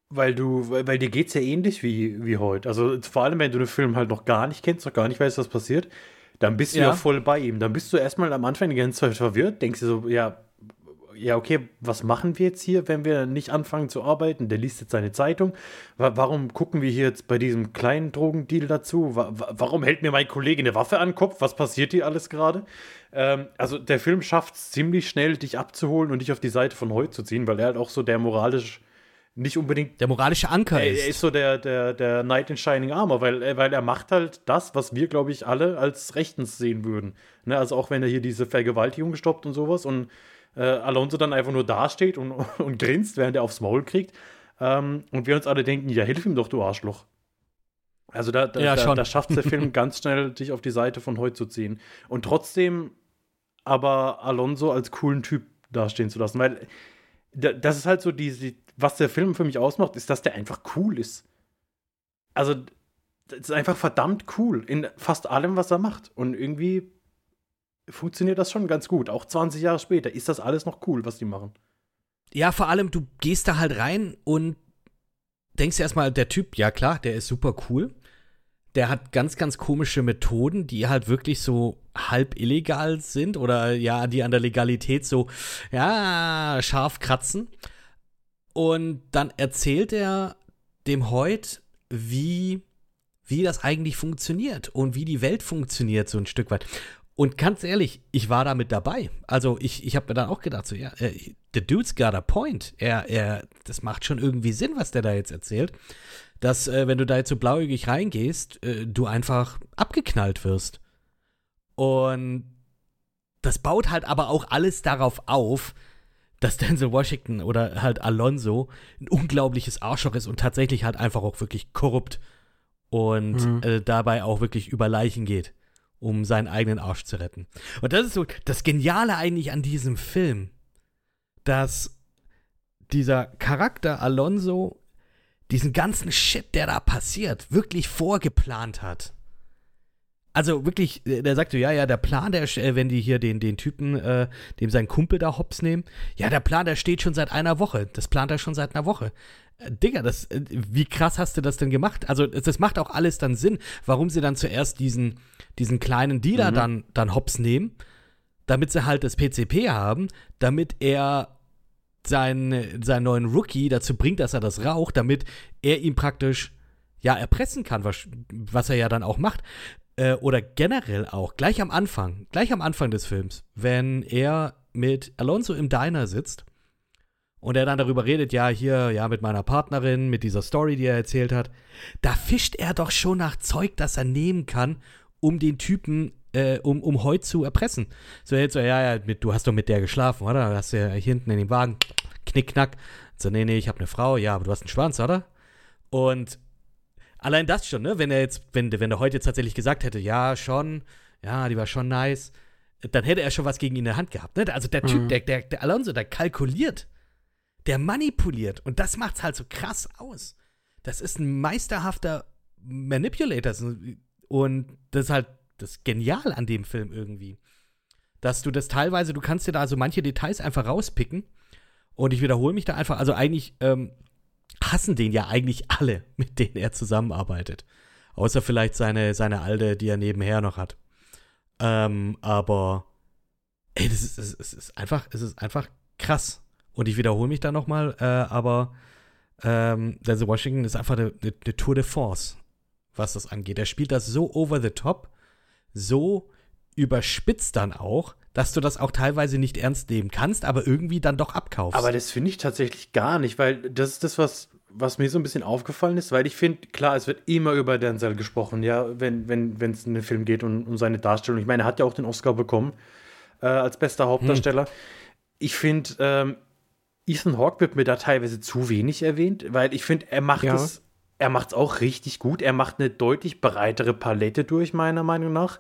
weil du, weil, weil dir geht's ja ähnlich wie, wie heute. Also vor allem, wenn du den Film halt noch gar nicht kennst, noch gar nicht weißt, was passiert, dann bist du ja, Ja. voll bei ihm. Dann bist du erstmal am Anfang die ganze Zeit verwirrt, denkst dir so, ja, ja, okay, was machen wir jetzt hier, wenn wir nicht anfangen zu arbeiten? Der liest jetzt seine Zeitung. Wa warum gucken wir hier jetzt bei diesem kleinen Drogendeal dazu? Wa wa warum hält mir mein Kollege eine Waffe an den Kopf? Was passiert hier alles gerade? Ähm, also der Film schafft es ziemlich schnell, dich abzuholen und dich auf die Seite von heute zu ziehen, weil er halt auch so der moralisch nicht unbedingt Der moralische Anker er, ist. er ist so der, der, der Knight in Shining Armor, weil, er- weil er macht halt das, was wir, glaube ich, alle als rechtens sehen würden. Ne, also auch wenn er hier diese Vergewaltigung stoppt und sowas und äh, Alonso dann einfach nur dasteht und, und grinst, während er aufs Maul kriegt. Ähm, und wir uns alle denken, ja, hilf ihm doch, du Arschloch. Also da, da, Ja, da, da schafft der Film ganz schnell, dich auf die Seite von heute zu ziehen. Und trotzdem aber Alonso als coolen Typ dastehen zu lassen, weil das ist halt so diese, was der Film für mich ausmacht, ist, dass der einfach cool ist. Also das ist einfach verdammt cool in fast allem, was er macht. Und irgendwie funktioniert das schon ganz gut. Auch 20 Jahre später ist das alles noch cool, was die machen. Ja, vor allem, du gehst da halt rein und denkst erstmal, der Typ, ja klar, der ist super cool. Der hat ganz, ganz komische Methoden, die halt wirklich so halb illegal sind oder ja, die an der Legalität so, ja, scharf kratzen. Und dann erzählt er dem Heut, wie, wie das eigentlich funktioniert und wie die Welt funktioniert, so ein Stück weit. Und ganz ehrlich, ich war da mit dabei. Also ich, ich habe mir dann auch gedacht, so, ja, äh, the dude's got a point. Er, er, das macht schon irgendwie Sinn, was der da jetzt erzählt. Dass, äh, wenn du da jetzt so blauäugig reingehst, äh, du einfach abgeknallt wirst. Und das baut halt aber auch alles darauf auf, dass Denzel Washington oder halt Alonso ein unglaubliches Arschloch ist und tatsächlich halt einfach auch wirklich korrupt und Mhm. äh, dabei auch wirklich über Leichen geht, um seinen eigenen Arsch zu retten. Und das ist so das Geniale eigentlich an diesem Film, dass dieser Charakter Alonso diesen ganzen Shit, der da passiert, wirklich vorgeplant hat. Also wirklich, äh, der sagt so, ja, ja, der Plan, der, äh, wenn die hier den, den Typen, äh, dem seinen Kumpel da hops nehmen, ja, der Plan, der steht schon seit einer Woche. Das plant er schon seit einer Woche. Äh, Digga, das, äh, wie krass hast du das denn gemacht? Also, das das macht auch alles dann Sinn, warum sie dann zuerst diesen, diesen kleinen Dealer Mhm. dann, dann hops nehmen, damit sie halt das PCP haben, damit er seinen, seinen neuen Rookie dazu bringt, dass er das raucht, damit er ihn praktisch ja erpressen kann, was, was er ja dann auch macht. Äh, oder generell auch, gleich am Anfang, gleich am Anfang des Films, wenn er mit Alonso im Diner sitzt und er dann darüber redet, ja, hier, ja, mit meiner Partnerin, mit dieser Story, die er erzählt hat, da fischt er doch schon nach Zeug, das er nehmen kann, um den Typen, äh, um, um heute zu erpressen. So, jetzt so, ja, ja, mit, du hast doch mit der geschlafen, oder? Du hast ja hier hinten in dem Wagen, knickknack. So, nee, nee, ich habe eine Frau, ja, aber du hast einen Schwanz, oder? Und allein das schon, ne? Wenn er jetzt, wenn, wenn er heute jetzt tatsächlich gesagt hätte, ja, schon, ja, die war schon nice, dann hätte er schon was gegen ihn in der Hand gehabt. Ne? Also der Typ, Mhm. der, der, der Alonso, der kalkuliert, der manipuliert und das macht's halt so krass aus. Das ist ein meisterhafter Manipulator und das ist halt das Genial an dem Film irgendwie. Dass du das teilweise, du kannst dir da also manche Details einfach rauspicken und ich wiederhole mich da einfach, also eigentlich ähm, hassen den ja eigentlich alle, mit denen er zusammenarbeitet. Außer vielleicht seine, seine Alte, die er nebenher noch hat. Ähm, aber ey, das ist, es ist, ist einfach, es ist einfach krass. Und ich wiederhole mich da nochmal, äh, aber ähm, Denzel Washington ist einfach eine, eine, eine Tour de Force, was das angeht. Er spielt das so over the top, so überspitzt dann auch, dass du das auch teilweise nicht ernst nehmen kannst, aber irgendwie dann doch abkaufst. Aber das finde ich tatsächlich gar nicht, weil das ist das, was, was mir so ein bisschen aufgefallen ist, weil ich finde, klar, es wird immer über Denzel gesprochen, ja, wenn es wenn, in den Film geht und um seine Darstellung. Ich meine, er hat ja auch den Oscar bekommen äh, als bester Hauptdarsteller. Ich finde, ähm, Ethan Hawke wird mir da teilweise zu wenig erwähnt, weil ich finde, er macht Ja. es, er macht es auch richtig gut. Er macht eine deutlich breitere Palette durch, meiner Meinung nach.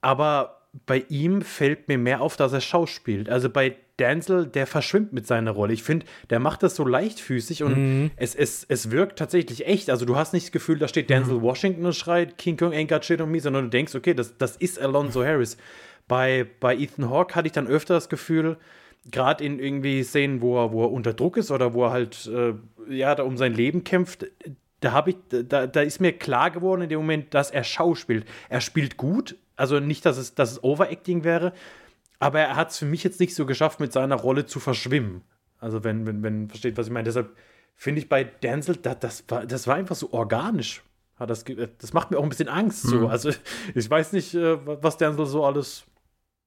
Aber bei ihm fällt mir mehr auf, dass er schauspielt. Also bei Denzel, der verschwimmt mit seiner Rolle. Ich finde, der macht das so leichtfüßig und Mhm. es, es, es wirkt tatsächlich echt. Also du hast nicht das Gefühl, da steht Denzel Washington und schreit King Kong ain't got shit on me, sondern du denkst, okay, das, das ist Alonso Harris. Bei, bei Ethan Hawke hatte ich dann öfter das Gefühl, gerade in irgendwie Szenen, wo er, wo er unter Druck ist oder wo er halt äh, ja, da um sein Leben kämpft, da habe ich, da, da ist mir klar geworden in dem Moment, dass er schauspielt. Er spielt gut, also nicht, dass es, dass es Overacting wäre, aber er hat es für mich jetzt nicht so geschafft, mit seiner Rolle zu verschwimmen. Also wenn, wenn, wenn versteht, was ich meine. Deshalb finde ich bei Denzel, da, das, war, das war einfach so organisch. Hat das, das macht mir auch ein bisschen Angst. So. Also ich weiß nicht, äh, was Denzel so alles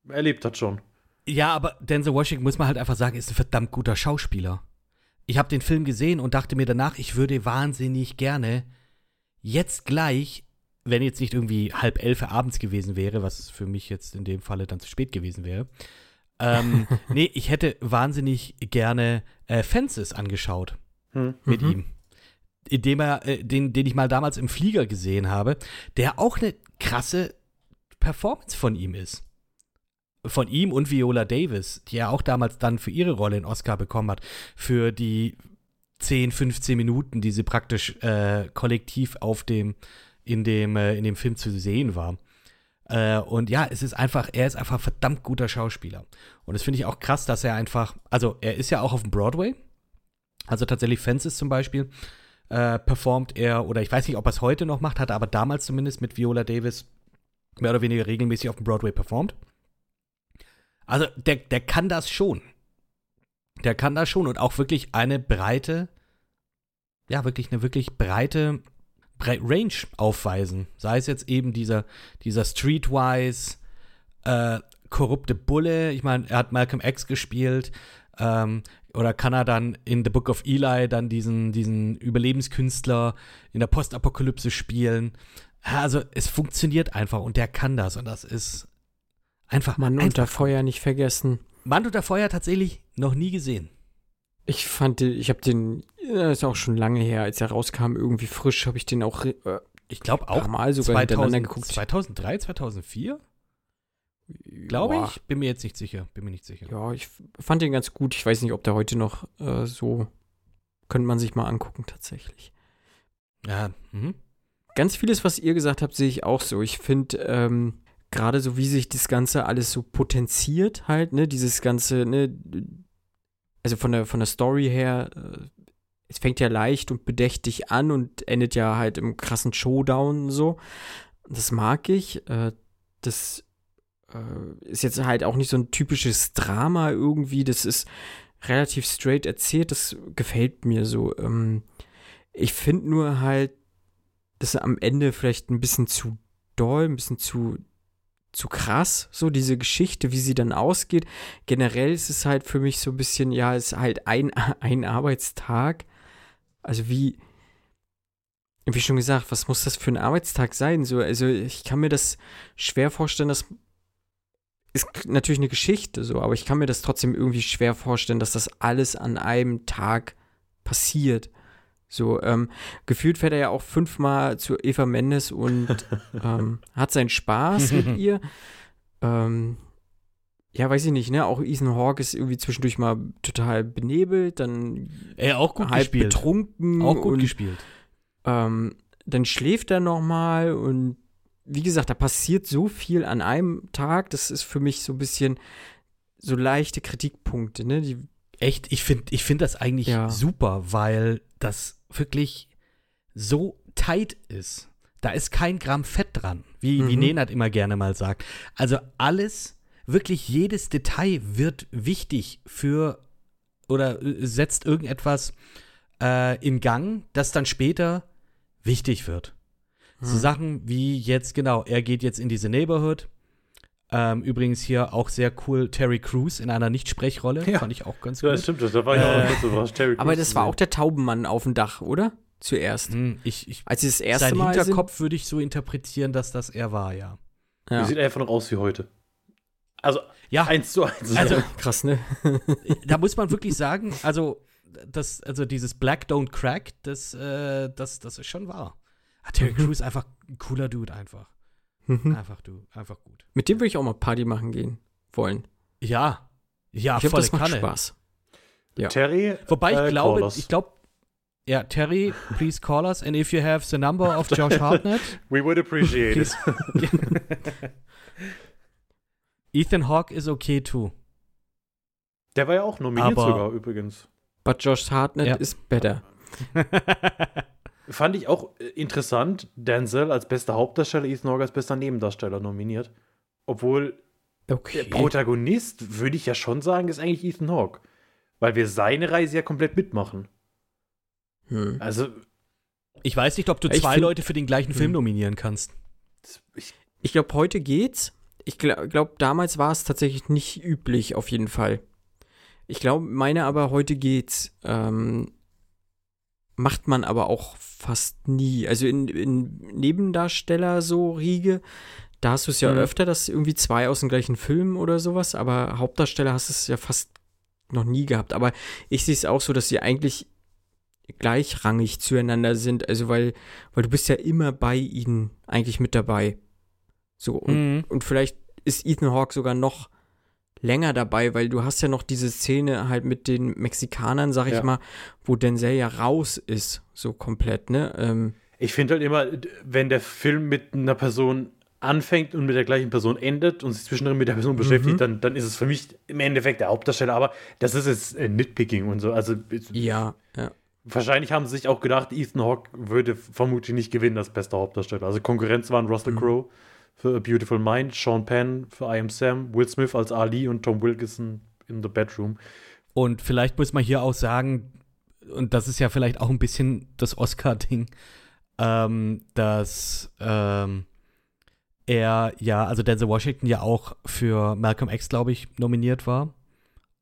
erlebt hat schon. Ja, aber Denzel Washington, muss man halt einfach sagen, ist ein verdammt guter Schauspieler. Ich habe den Film gesehen und dachte mir danach, ich würde wahnsinnig gerne jetzt gleich, wenn jetzt nicht irgendwie halb elf abends gewesen wäre, was für mich jetzt in dem Falle dann zu spät gewesen wäre, ähm, nee, ich hätte wahnsinnig gerne äh, Fences angeschaut Hm. mit Mhm. ihm. Indem er, äh, den, den ich mal damals im Flieger gesehen habe, der auch eine krasse Performance von ihm ist. Von ihm und Viola Davis, die ja auch damals dann für ihre Rolle einen Oscar bekommen hat, für die 10, 15 Minuten, die sie praktisch äh, kollektiv auf dem, in dem, äh, in dem Film zu sehen war. Äh, und ja, es ist einfach, er ist einfach ein verdammt guter Schauspieler. Und das finde ich auch krass, dass er einfach, also er ist ja auch auf dem Broadway. Also tatsächlich Fences zum Beispiel äh, performt er, oder ich weiß nicht, ob er es heute noch macht, hat er aber damals zumindest mit Viola Davis mehr oder weniger regelmäßig auf dem Broadway performt. Also der, der kann das schon. Der kann das schon und auch wirklich eine breite, ja, wirklich eine wirklich breite Range aufweisen. Sei es jetzt eben dieser, dieser Streetwise, äh, korrupte Bulle. Ich meine, er hat Malcolm X gespielt. Ähm, oder kann er dann in The Book of Eli dann diesen, diesen Überlebenskünstler in der Postapokalypse spielen? Also, es funktioniert einfach und der kann das und das ist einfach. Mann unter Feuer nicht vergessen. Mann unter Feuer tatsächlich noch nie gesehen. Ich fand, ich habe den, das ist auch schon lange her, als er rauskam, irgendwie frisch, habe ich den auch, äh, ich glaube auch mal sogar 2000, geguckt. 2003, 2004? Glaube ich, bin mir jetzt nicht sicher, bin mir nicht sicher. Ja, ich fand den ganz gut. Ich weiß nicht, ob der heute noch äh, so, könnte man sich mal angucken tatsächlich. Ja, mhm. Ganz vieles, was ihr gesagt habt, sehe ich auch so. Ich finde, ähm, gerade so, wie sich das Ganze alles so potenziert halt, ne, dieses ganze, ne, also von der, von der Story her, äh, es fängt ja leicht und bedächtig an und endet ja halt im krassen Showdown so. Das mag ich. Äh, das äh, ist jetzt halt auch nicht so ein typisches Drama irgendwie. Das ist relativ straight erzählt. Das gefällt mir so. Ähm, ich finde nur halt, dass am Ende vielleicht ein bisschen zu doll, ein bisschen zu zu krass, so diese Geschichte, wie sie dann ausgeht. Generell ist es halt für mich so ein bisschen, ja, es ist halt ein, ein Arbeitstag. Also wie, wie schon gesagt, was muss das für ein Arbeitstag sein? So, also ich kann mir das schwer vorstellen, dass ist natürlich eine Geschichte so, aber ich kann mir das trotzdem irgendwie schwer vorstellen, dass das alles an einem Tag passiert. So, ähm, gefühlt fährt er ja auch fünfmal zu Eva Mendes und ähm, hat seinen Spaß mit ihr. Ähm, ja, weiß ich nicht, ne? Auch Ethan Hawke ist irgendwie zwischendurch mal total benebelt, dann er auch gut halb gespielt. betrunken. Auch gut und, gespielt. Ähm, dann schläft er noch mal und wie gesagt, da passiert so viel an einem Tag. Das ist für mich so ein bisschen so leichte Kritikpunkte, ne? Die, Echt, ich finde ich find das eigentlich Ja. super, weil das wirklich so tight ist. Da ist kein Gramm Fett dran, wie, wie Mhm. Nenad immer gerne mal sagt. Also alles, wirklich jedes Detail wird wichtig für oder äh, setzt irgendetwas äh, in Gang, das dann später wichtig wird. So Mhm. Sachen wie jetzt, genau, er geht jetzt in diese Neighborhood. Ähm, übrigens hier auch sehr cool Terry Crews in einer Nicht-Sprechrolle. Ja. Fand ich auch ganz Ja, gut. das stimmt, das, da war ich auch Äh, noch kurz überrascht. Terry aber Crews das zu war sehen. auch der Taubenmann auf dem Dach, oder? Zuerst. Hm, ich, ich, Als das erste sein Mal. Hinterkopf würde ich so interpretieren, dass das er war, ja. Ja. Sieht einfach noch aus wie heute. Also, Ja, eins zu eins. Also- Krass, ne? da muss man wirklich sagen, also, das, also dieses Black Don't Crack, das, äh, das, das ist schon wahr. Ah, Terry Mhm. Crews einfach ein cooler Dude einfach. Mhm. Einfach du, einfach gut. Mit dem würde ich auch mal Party machen gehen wollen. Ja. Ja, ich volle das macht Kanne. Spaß. Ja. Terry. Wobei ich äh, glaube, call us. ich glaube, ja, Terry, please call us and if you have the number of Josh Hartnett, We would appreciate it. Ethan Hawke is okay too. Der war ja auch nominiert Aber- sogar übrigens. But Josh Hartnett Ja. is better. Fand ich auch äh, interessant, Denzel als bester Hauptdarsteller, Ethan Hawke als bester Nebendarsteller nominiert. Obwohl Okay. der Protagonist, würde ich ja schon sagen, ist eigentlich Ethan Hawke. Weil wir seine Reise ja komplett mitmachen. Hm. Also, ich weiß nicht, ob du zwei find- Leute für den gleichen Film Hm. nominieren kannst. ich, Ich glaube, heute geht's. Ich glaube, glaub, damals war es tatsächlich nicht üblich, auf jeden Fall. Ich glaube, meine aber heute geht's. Ähm, macht man aber auch fast nie. Also in, in Nebendarsteller so Riege, da hast du es ja Mhm. öfter, dass irgendwie zwei aus dem gleichen Film oder sowas, aber Hauptdarsteller hast du es ja fast noch nie gehabt. Aber ich sehe es auch so, dass sie eigentlich gleichrangig zueinander sind. Also weil, weil du bist ja immer bei ihnen eigentlich mit dabei. So, und, Mhm. und vielleicht ist Ethan Hawke sogar noch länger dabei, weil du hast ja noch diese Szene halt mit den Mexikanern, sag ich Ja. mal, wo Denzel ja raus ist, so komplett, ne? Ähm, Ich finde halt immer, wenn der Film mit einer Person anfängt und mit der gleichen Person endet und sich zwischendrin mit der Person beschäftigt, Mhm. dann, dann ist es für mich im Endeffekt der Hauptdarsteller. Aber das ist jetzt äh, Nitpicking und so. Also Ja, ja. wahrscheinlich haben sie sich auch gedacht, Ethan Hawke würde vermutlich nicht gewinnen als bester Hauptdarsteller. Also Konkurrenz waren Russell Mhm. Crowe für A Beautiful Mind, Sean Penn für I Am Sam, Will Smith als Ali und Tom Wilkinson in The Bedroom. Und vielleicht muss man hier auch sagen, und das ist ja vielleicht auch ein bisschen das Oscar-Ding, ähm, dass ähm, er ja, also Denzel Washington ja auch für Malcolm X, glaube ich, nominiert war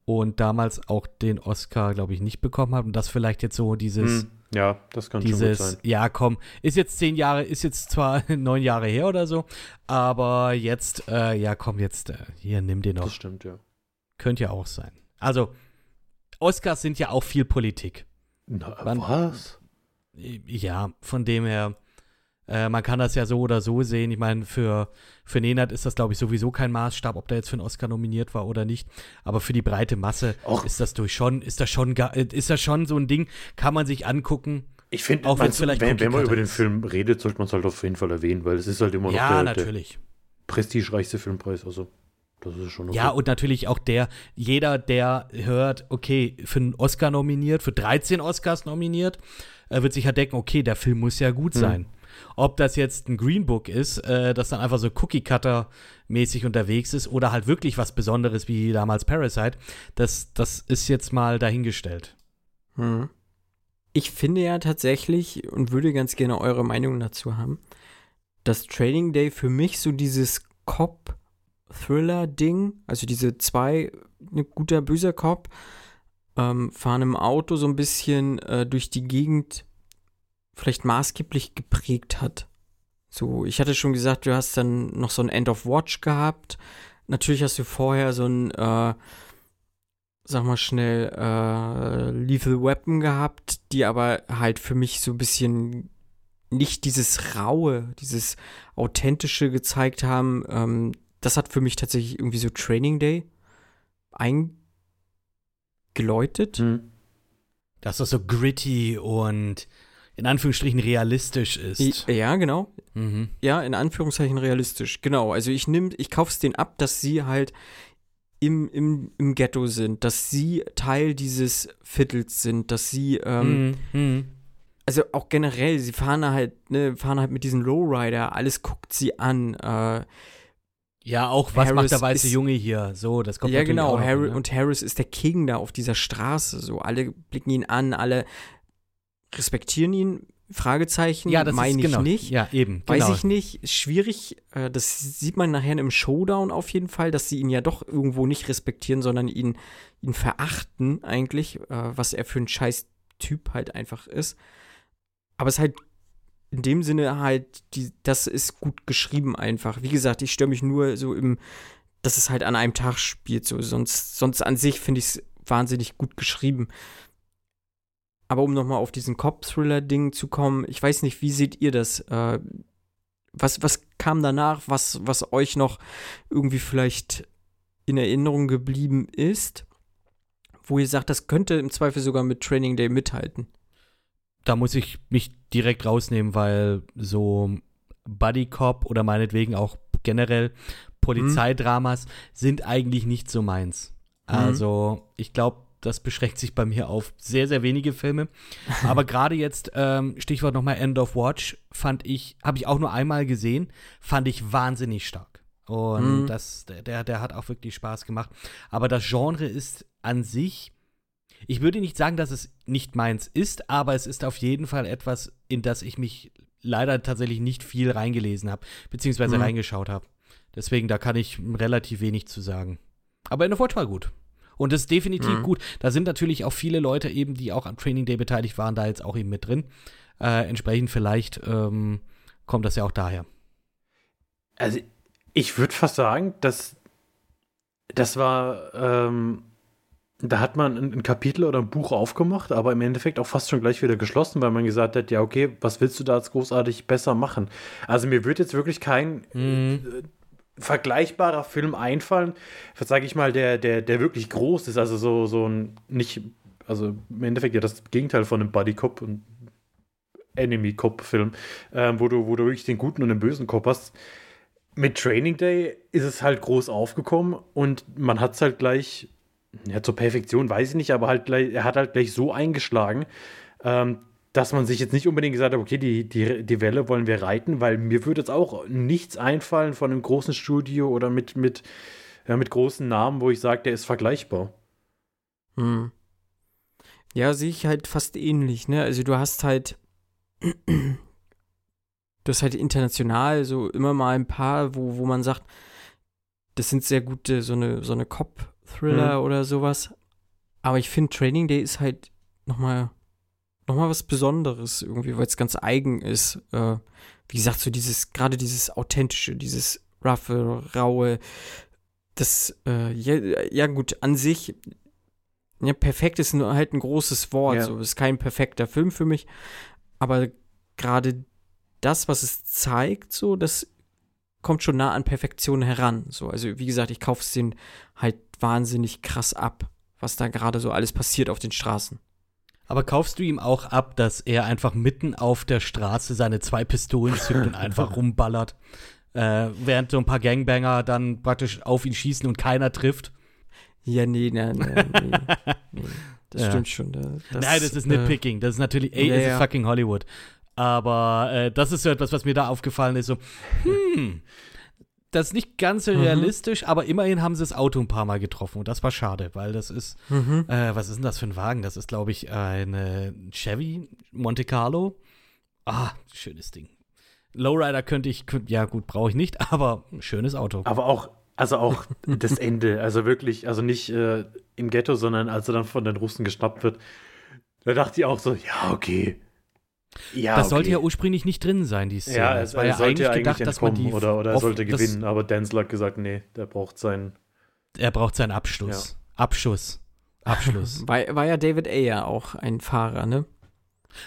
und damals auch den Oscar, glaube ich, nicht bekommen hat und das vielleicht jetzt so dieses, Hm, ja, das kann schon gut sein. dieses, ja komm, ist jetzt zehn Jahre, ist jetzt zwar neun Jahre her oder so, aber jetzt, äh, ja komm, jetzt, äh, hier, nimm den noch. Das stimmt, ja. Könnte ja auch sein. Also, Oscars sind ja auch viel Politik. Na, Wann- was? Ja, von dem her, äh, man kann das ja so oder so sehen. Ich meine, für, für Nenad ist das, glaube ich, sowieso kein Maßstab, ob der jetzt für einen Oscar nominiert war oder nicht. Aber für die breite Masse Och. ist das durch schon, ist das schon, äh, ist das schon so ein Ding, kann man sich angucken. Ich finde, Auch wenn's vielleicht wenn, wenn man über den. Film redet, sollte man es halt auf jeden Fall erwähnen, weil es ist halt immer noch Ja, der, der natürlich. prestigereichste Filmpreis. Also, das ist schon okay. Ja, und natürlich auch der, jeder, der hört, okay, für einen Oscar nominiert, für 13 Oscars nominiert, äh, wird sich ja denken, okay, der Film muss ja gut sein. Ob das jetzt ein Green Book ist, äh, das dann einfach so Cookie-Cutter-mäßig unterwegs ist oder halt wirklich was Besonderes wie damals Parasite, das, das ist jetzt mal dahingestellt. Hm. Ich finde ja tatsächlich und würde ganz gerne eure Meinung dazu haben, dass Training Day für mich so dieses Cop-Thriller-Ding, also diese zwei, ne, guter, böser Cop, ähm, fahren im Auto so ein bisschen äh, durch die Gegend vielleicht maßgeblich geprägt hat. So, ich hatte schon gesagt, du hast dann noch so ein End of Watch gehabt. Natürlich hast du vorher so ein, äh, sag mal schnell, äh, Lethal Weapon gehabt, die aber halt für mich so ein bisschen nicht dieses Raue, dieses Authentische gezeigt haben. Ähm, das hat für mich tatsächlich irgendwie so Training Day eingeläutet. Hm. Dass das so gritty und in Anführungsstrichen realistisch ist. Ja, genau. Mhm. Ja, in Anführungszeichen realistisch. Genau. Also ich nimm, ich kauf's denen ab, dass sie halt im, im, im Ghetto sind, dass sie Teil dieses Viertels sind, dass sie, ähm, Mhm. Mhm. also auch generell, sie fahren halt, ne, fahren halt mit diesen Lowrider, alles guckt sie an. Äh, Ja, auch was Harris macht der weiße ist- Junge hier? So, das kommt ja, genau. auch Harry, ne? Und Harris ist der King da auf dieser Straße. So, alle blicken ihn an, alle respektieren ihn. Fragezeichen, ja, das meine ich genau. nicht. Ja, eben. Weiß genau. ich nicht. Ist Schwierig. Äh, das sieht man nachher im Showdown auf jeden Fall, dass sie ihn ja doch irgendwo nicht respektieren, sondern ihn, ihn verachten eigentlich, äh, was er für ein scheiß Typ halt einfach ist. Aber es ist halt in dem Sinne halt, die, das ist gut geschrieben einfach. Wie gesagt, ich störe mich nur so im, dass es halt an einem Tag spielt. So. Sonst, sonst an sich finde ich es wahnsinnig gut geschrieben. Aber um nochmal auf diesen Cop-Thriller-Ding zu kommen, ich weiß nicht, wie seht ihr das? Äh, was, was kam danach, was, was euch noch irgendwie vielleicht in Erinnerung geblieben ist, wo ihr sagt, das könnte im Zweifel sogar mit Training Day mithalten? da muss ich mich direkt rausnehmen, weil so Buddy Cop oder meinetwegen auch generell Polizeidramas sind eigentlich nicht so meins. Also, ich glaube, das beschränkt sich bei mir auf sehr, sehr wenige Filme. Aber gerade jetzt, ähm, Stichwort nochmal End of Watch, fand ich, habe ich auch nur einmal gesehen, fand ich wahnsinnig stark. Und Mhm. das, der, der hat auch wirklich Spaß gemacht. Aber das Genre ist an sich, ich würde nicht sagen, dass es nicht meins ist, aber es ist auf jeden Fall etwas, in das ich mich leider tatsächlich nicht viel reingelesen habe, beziehungsweise Mhm. reingeschaut habe. Deswegen, da kann ich relativ wenig zu sagen. Aber in der Watch war gut. Und das ist definitiv Mhm. gut. Da sind natürlich auch viele Leute eben, die auch am Training Day beteiligt waren, da jetzt auch eben mit drin. Äh, entsprechend vielleicht ähm, kommt das ja auch daher. Also, ich würde fast sagen, dass das war, ähm, da hat man ein, ein Kapitel oder ein Buch aufgemacht, aber im Endeffekt auch fast schon gleich wieder geschlossen, weil man gesagt hat, ja, okay, was willst du da jetzt großartig besser machen? Also mir wird jetzt wirklich kein äh, vergleichbarer Film einfallen, sage ich mal, der, der, der wirklich groß ist, also so, so ein, nicht, also im Endeffekt ja das Gegenteil von einem Buddy Cop und Enemy-Cop-Film, ähm, wo, du, wo du wirklich den guten und den bösen Cop hast. Mit Training Day ist es halt groß aufgekommen und man hat es halt gleich, ja, zur Perfektion weiß ich nicht, aber halt gleich, er hat halt gleich so eingeschlagen, ähm, dass man sich jetzt nicht unbedingt gesagt hat, okay, die, die, die Welle wollen wir reiten, weil mir würde jetzt auch nichts einfallen von einem großen Studio oder mit, mit, ja, mit großen Namen, wo ich sage, der ist vergleichbar. Hm. Ja, sehe ich halt fast ähnlich, ne? Also du hast halt du hast halt international so immer mal ein paar, wo, wo man sagt, das sind sehr gute, so eine, so eine Cop-Thriller mhm. oder sowas. Aber ich finde, Training Day ist halt nochmal noch mal was Besonderes irgendwie, weil es ganz eigen ist. Äh, wie gesagt, so dieses, gerade dieses authentische, dieses roughe, raue, das, äh, ja, ja, gut, an sich, ja, perfekt ist nur halt ein großes Wort, ja. so, ist kein perfekter Film für mich, aber gerade das, was es zeigt, so, das kommt schon nah an Perfektion heran. So, also wie gesagt, ich kaufe es den halt wahnsinnig krass ab, was da gerade so alles passiert auf den Straßen. Aber kaufst du ihm auch ab, dass er einfach mitten auf der Straße seine zwei Pistolen zückt und einfach rumballert, äh, während so ein paar Gangbanger dann praktisch auf ihn schießen und keiner trifft? Ja, nee, nein, nein, nee, nee. Das ja. stimmt schon. Das, Nein, das ist Nitpicking. Das ist natürlich, ey, ja, es ist fucking Hollywood. Aber äh, das ist so etwas, was mir da aufgefallen ist. So, hm, das ist nicht ganz so mhm. realistisch, aber immerhin haben sie das Auto ein paar Mal getroffen und das war schade, weil das ist, mhm. äh, was ist denn das für ein Wagen? Das ist, glaube ich, eine Chevy Monte Carlo. Ah, schönes Ding. Lowrider könnte ich, könnte, ja gut, brauche ich nicht, aber ein schönes Auto. Aber auch also auch das Ende, also wirklich, also nicht äh, im Ghetto, sondern als er dann von den Russen geschnappt wird, da dachte ich auch so, ja, okay. Ja, das okay. sollte ja ursprünglich nicht drin sein, die Szene. Ja, es war ja eigentlich gedacht, dass man die oder, oder er sollte gewinnen, aber Denzel hat gesagt, nee, der braucht seinen. Er braucht seinen Abschluss. Ja. Abschuss. Abschluss. war, war ja David Ayer auch ein Fahrer, ne?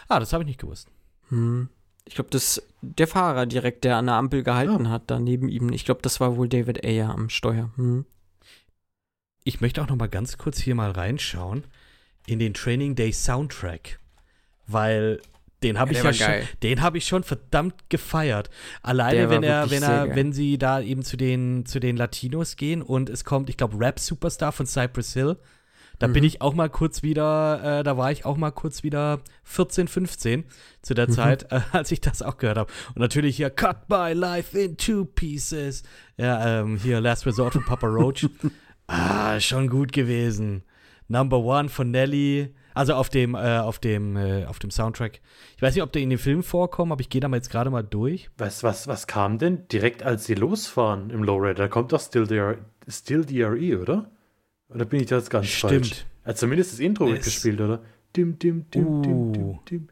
Ah, das habe ich nicht gewusst. Hm. Ich glaube, das der Fahrer direkt, der an der Ampel gehalten ja. hat, da neben ihm. Ich glaube, das war wohl David Ayer am Steuer. Hm. Ich möchte auch noch mal ganz kurz hier mal reinschauen in den Training Day Soundtrack, weil den habe ja, ich ja schon, den habe ich schon verdammt gefeiert. Alleine wenn er, wenn er, wenn sie da eben zu den zu den Latinos gehen und es kommt, ich glaube, Rap Superstar von Cypress Hill da mhm. bin ich auch mal kurz wieder, äh, da war ich auch mal kurz wieder 14, 15 zu der mhm. Zeit, äh, als ich das auch gehört habe. Und natürlich hier Cut My Life in Two Pieces. Ja, ähm, hier Last Resort von Papa Roach. ah, schon gut gewesen. Number One von Nelly. Also auf dem, äh, auf dem, äh, auf dem Soundtrack. Ich weiß nicht, ob der in dem Film vorkommt, aber ich gehe da mal jetzt gerade mal durch. Was, was, was kam denn direkt, als sie losfahren im Lowrider? Da kommt doch Still, DR, Still DRE, oder? Oder bin ich da jetzt ganz Stimmt. falsch? Ja, zumindest das Intro wird gespielt, oder? Dim, dim, dim, uh. dim, dim, dim.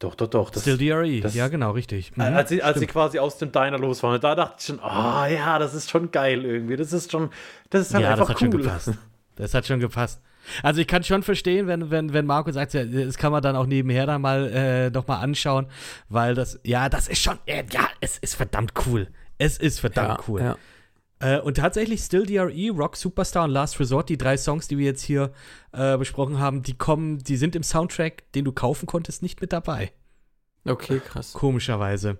Doch, doch, doch. Das, Still DRE, das, ja, genau, richtig. Mhm. Als, sie, als sie quasi aus dem Diner losfahren, da dachte ich schon, oh ja, das ist schon geil irgendwie. Das ist schon, das ist halt ja, einfach das hat cool. Schon gepasst. Das hat schon gepasst. Also ich kann schon verstehen, wenn, wenn, wenn Marco sagt, ja, das kann man dann auch nebenher dann mal äh, noch mal anschauen, weil das, ja, das ist schon, äh, ja, es ist verdammt cool. Es ist verdammt ja, cool. Ja. Äh, und tatsächlich Still DRE, Rock Superstar und Last Resort, die drei Songs, die wir jetzt hier äh, besprochen haben, die kommen, die sind im Soundtrack, den du kaufen konntest, nicht mit dabei. Okay, krass. Komischerweise.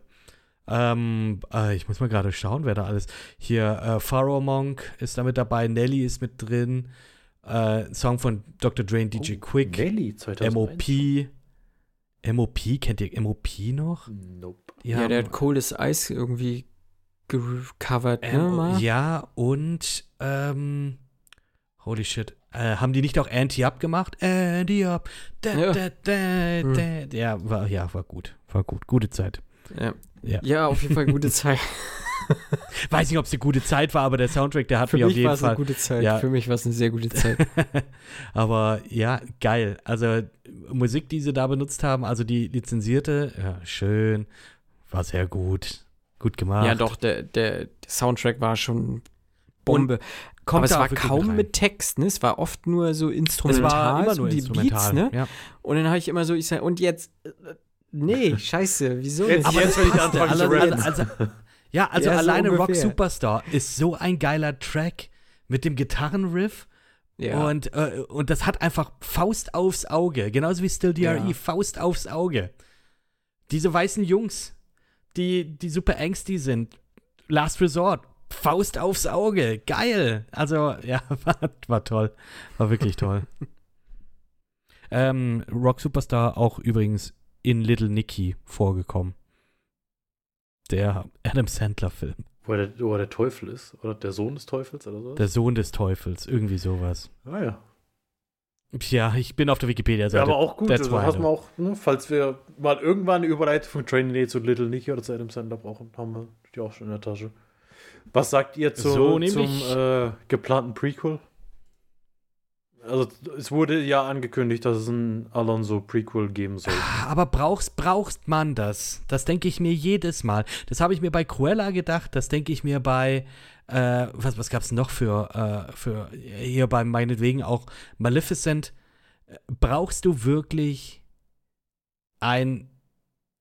Ähm, äh, ich muss mal gerade schauen, wer da alles. Hier, äh, Pharaoh Monk ist da mit dabei, Nelly ist mit drin, äh, Song von Dr. Dre und DJ oh, Quick. Nelly 2001. MOP. MOP, kennt ihr MOP noch? Nope. Ja, ja der hat Cooles Eis irgendwie gecovert, ne? Ja, und ähm, holy shit. Äh, haben die nicht auch Anti-Up gemacht? Anti-Up. Da, ja. Da, da, hm. ja, war, ja, war gut. War gut. Gute Zeit. Ja, ja. ja auf jeden Fall gute Zeit. Weiß nicht, ob es eine gute Zeit war, aber der Soundtrack, der hat Für mir auf jeden Fall. Für mich war es eine gute Zeit. Ja. Für mich war es eine sehr gute Zeit. aber ja, geil. Also Musik, die sie da benutzt haben, also die lizenzierte, ja, schön, war sehr gut. Gut gemacht. Ja, doch, der, der, der Soundtrack war schon Bombe. Aber es war kaum mit, mit Text, ne? Es war oft nur so instrumental, es war immer nur die Beats, ne? Ja. Und dann habe ich immer so, ich sage, und jetzt, äh, nee, scheiße, wieso jetzt, Aber jetzt will ich anfangen zu also, also, Ja, also ja, alleine so Rock Superstar ist so ein geiler Track mit dem Gitarrenriff. Ja. Und, äh, und das hat einfach Faust aufs Auge, genauso wie Still DRE, ja. Faust aufs Auge. diese weißen Jungs, die, die super angsty sind. Last Resort. Faust aufs Auge. Geil. Also, ja, war, war toll. War wirklich toll. ähm, Rock Superstar auch übrigens in Little Nicky vorgekommen. Der Adam Sandler-Film. Wo er, der, wo er der Teufel ist. Oder der Sohn des Teufels oder so. Der Sohn des Teufels. Irgendwie sowas. ah ja. Ja, ich bin auf der Ja, Wikipedia-Seite. aber auch gut. Also hast auch, ne, falls wir mal irgendwann eine Überleitung von Training Day zu Little Nicky oder zu Adam Sandler brauchen, haben wir die auch schon in der Tasche. Was sagt ihr zu, So, zum äh, geplanten Prequel? Also es wurde ja angekündigt, dass es ein Alonso-Prequel geben soll. Aber brauchst, brauchst man das? Das denke ich mir jedes Mal. Das habe ich mir bei Cruella gedacht, das denke ich mir bei, äh, was, was gab es noch für, äh, für, hier bei meinetwegen auch Maleficent. Äh, Brauchst du wirklich ein,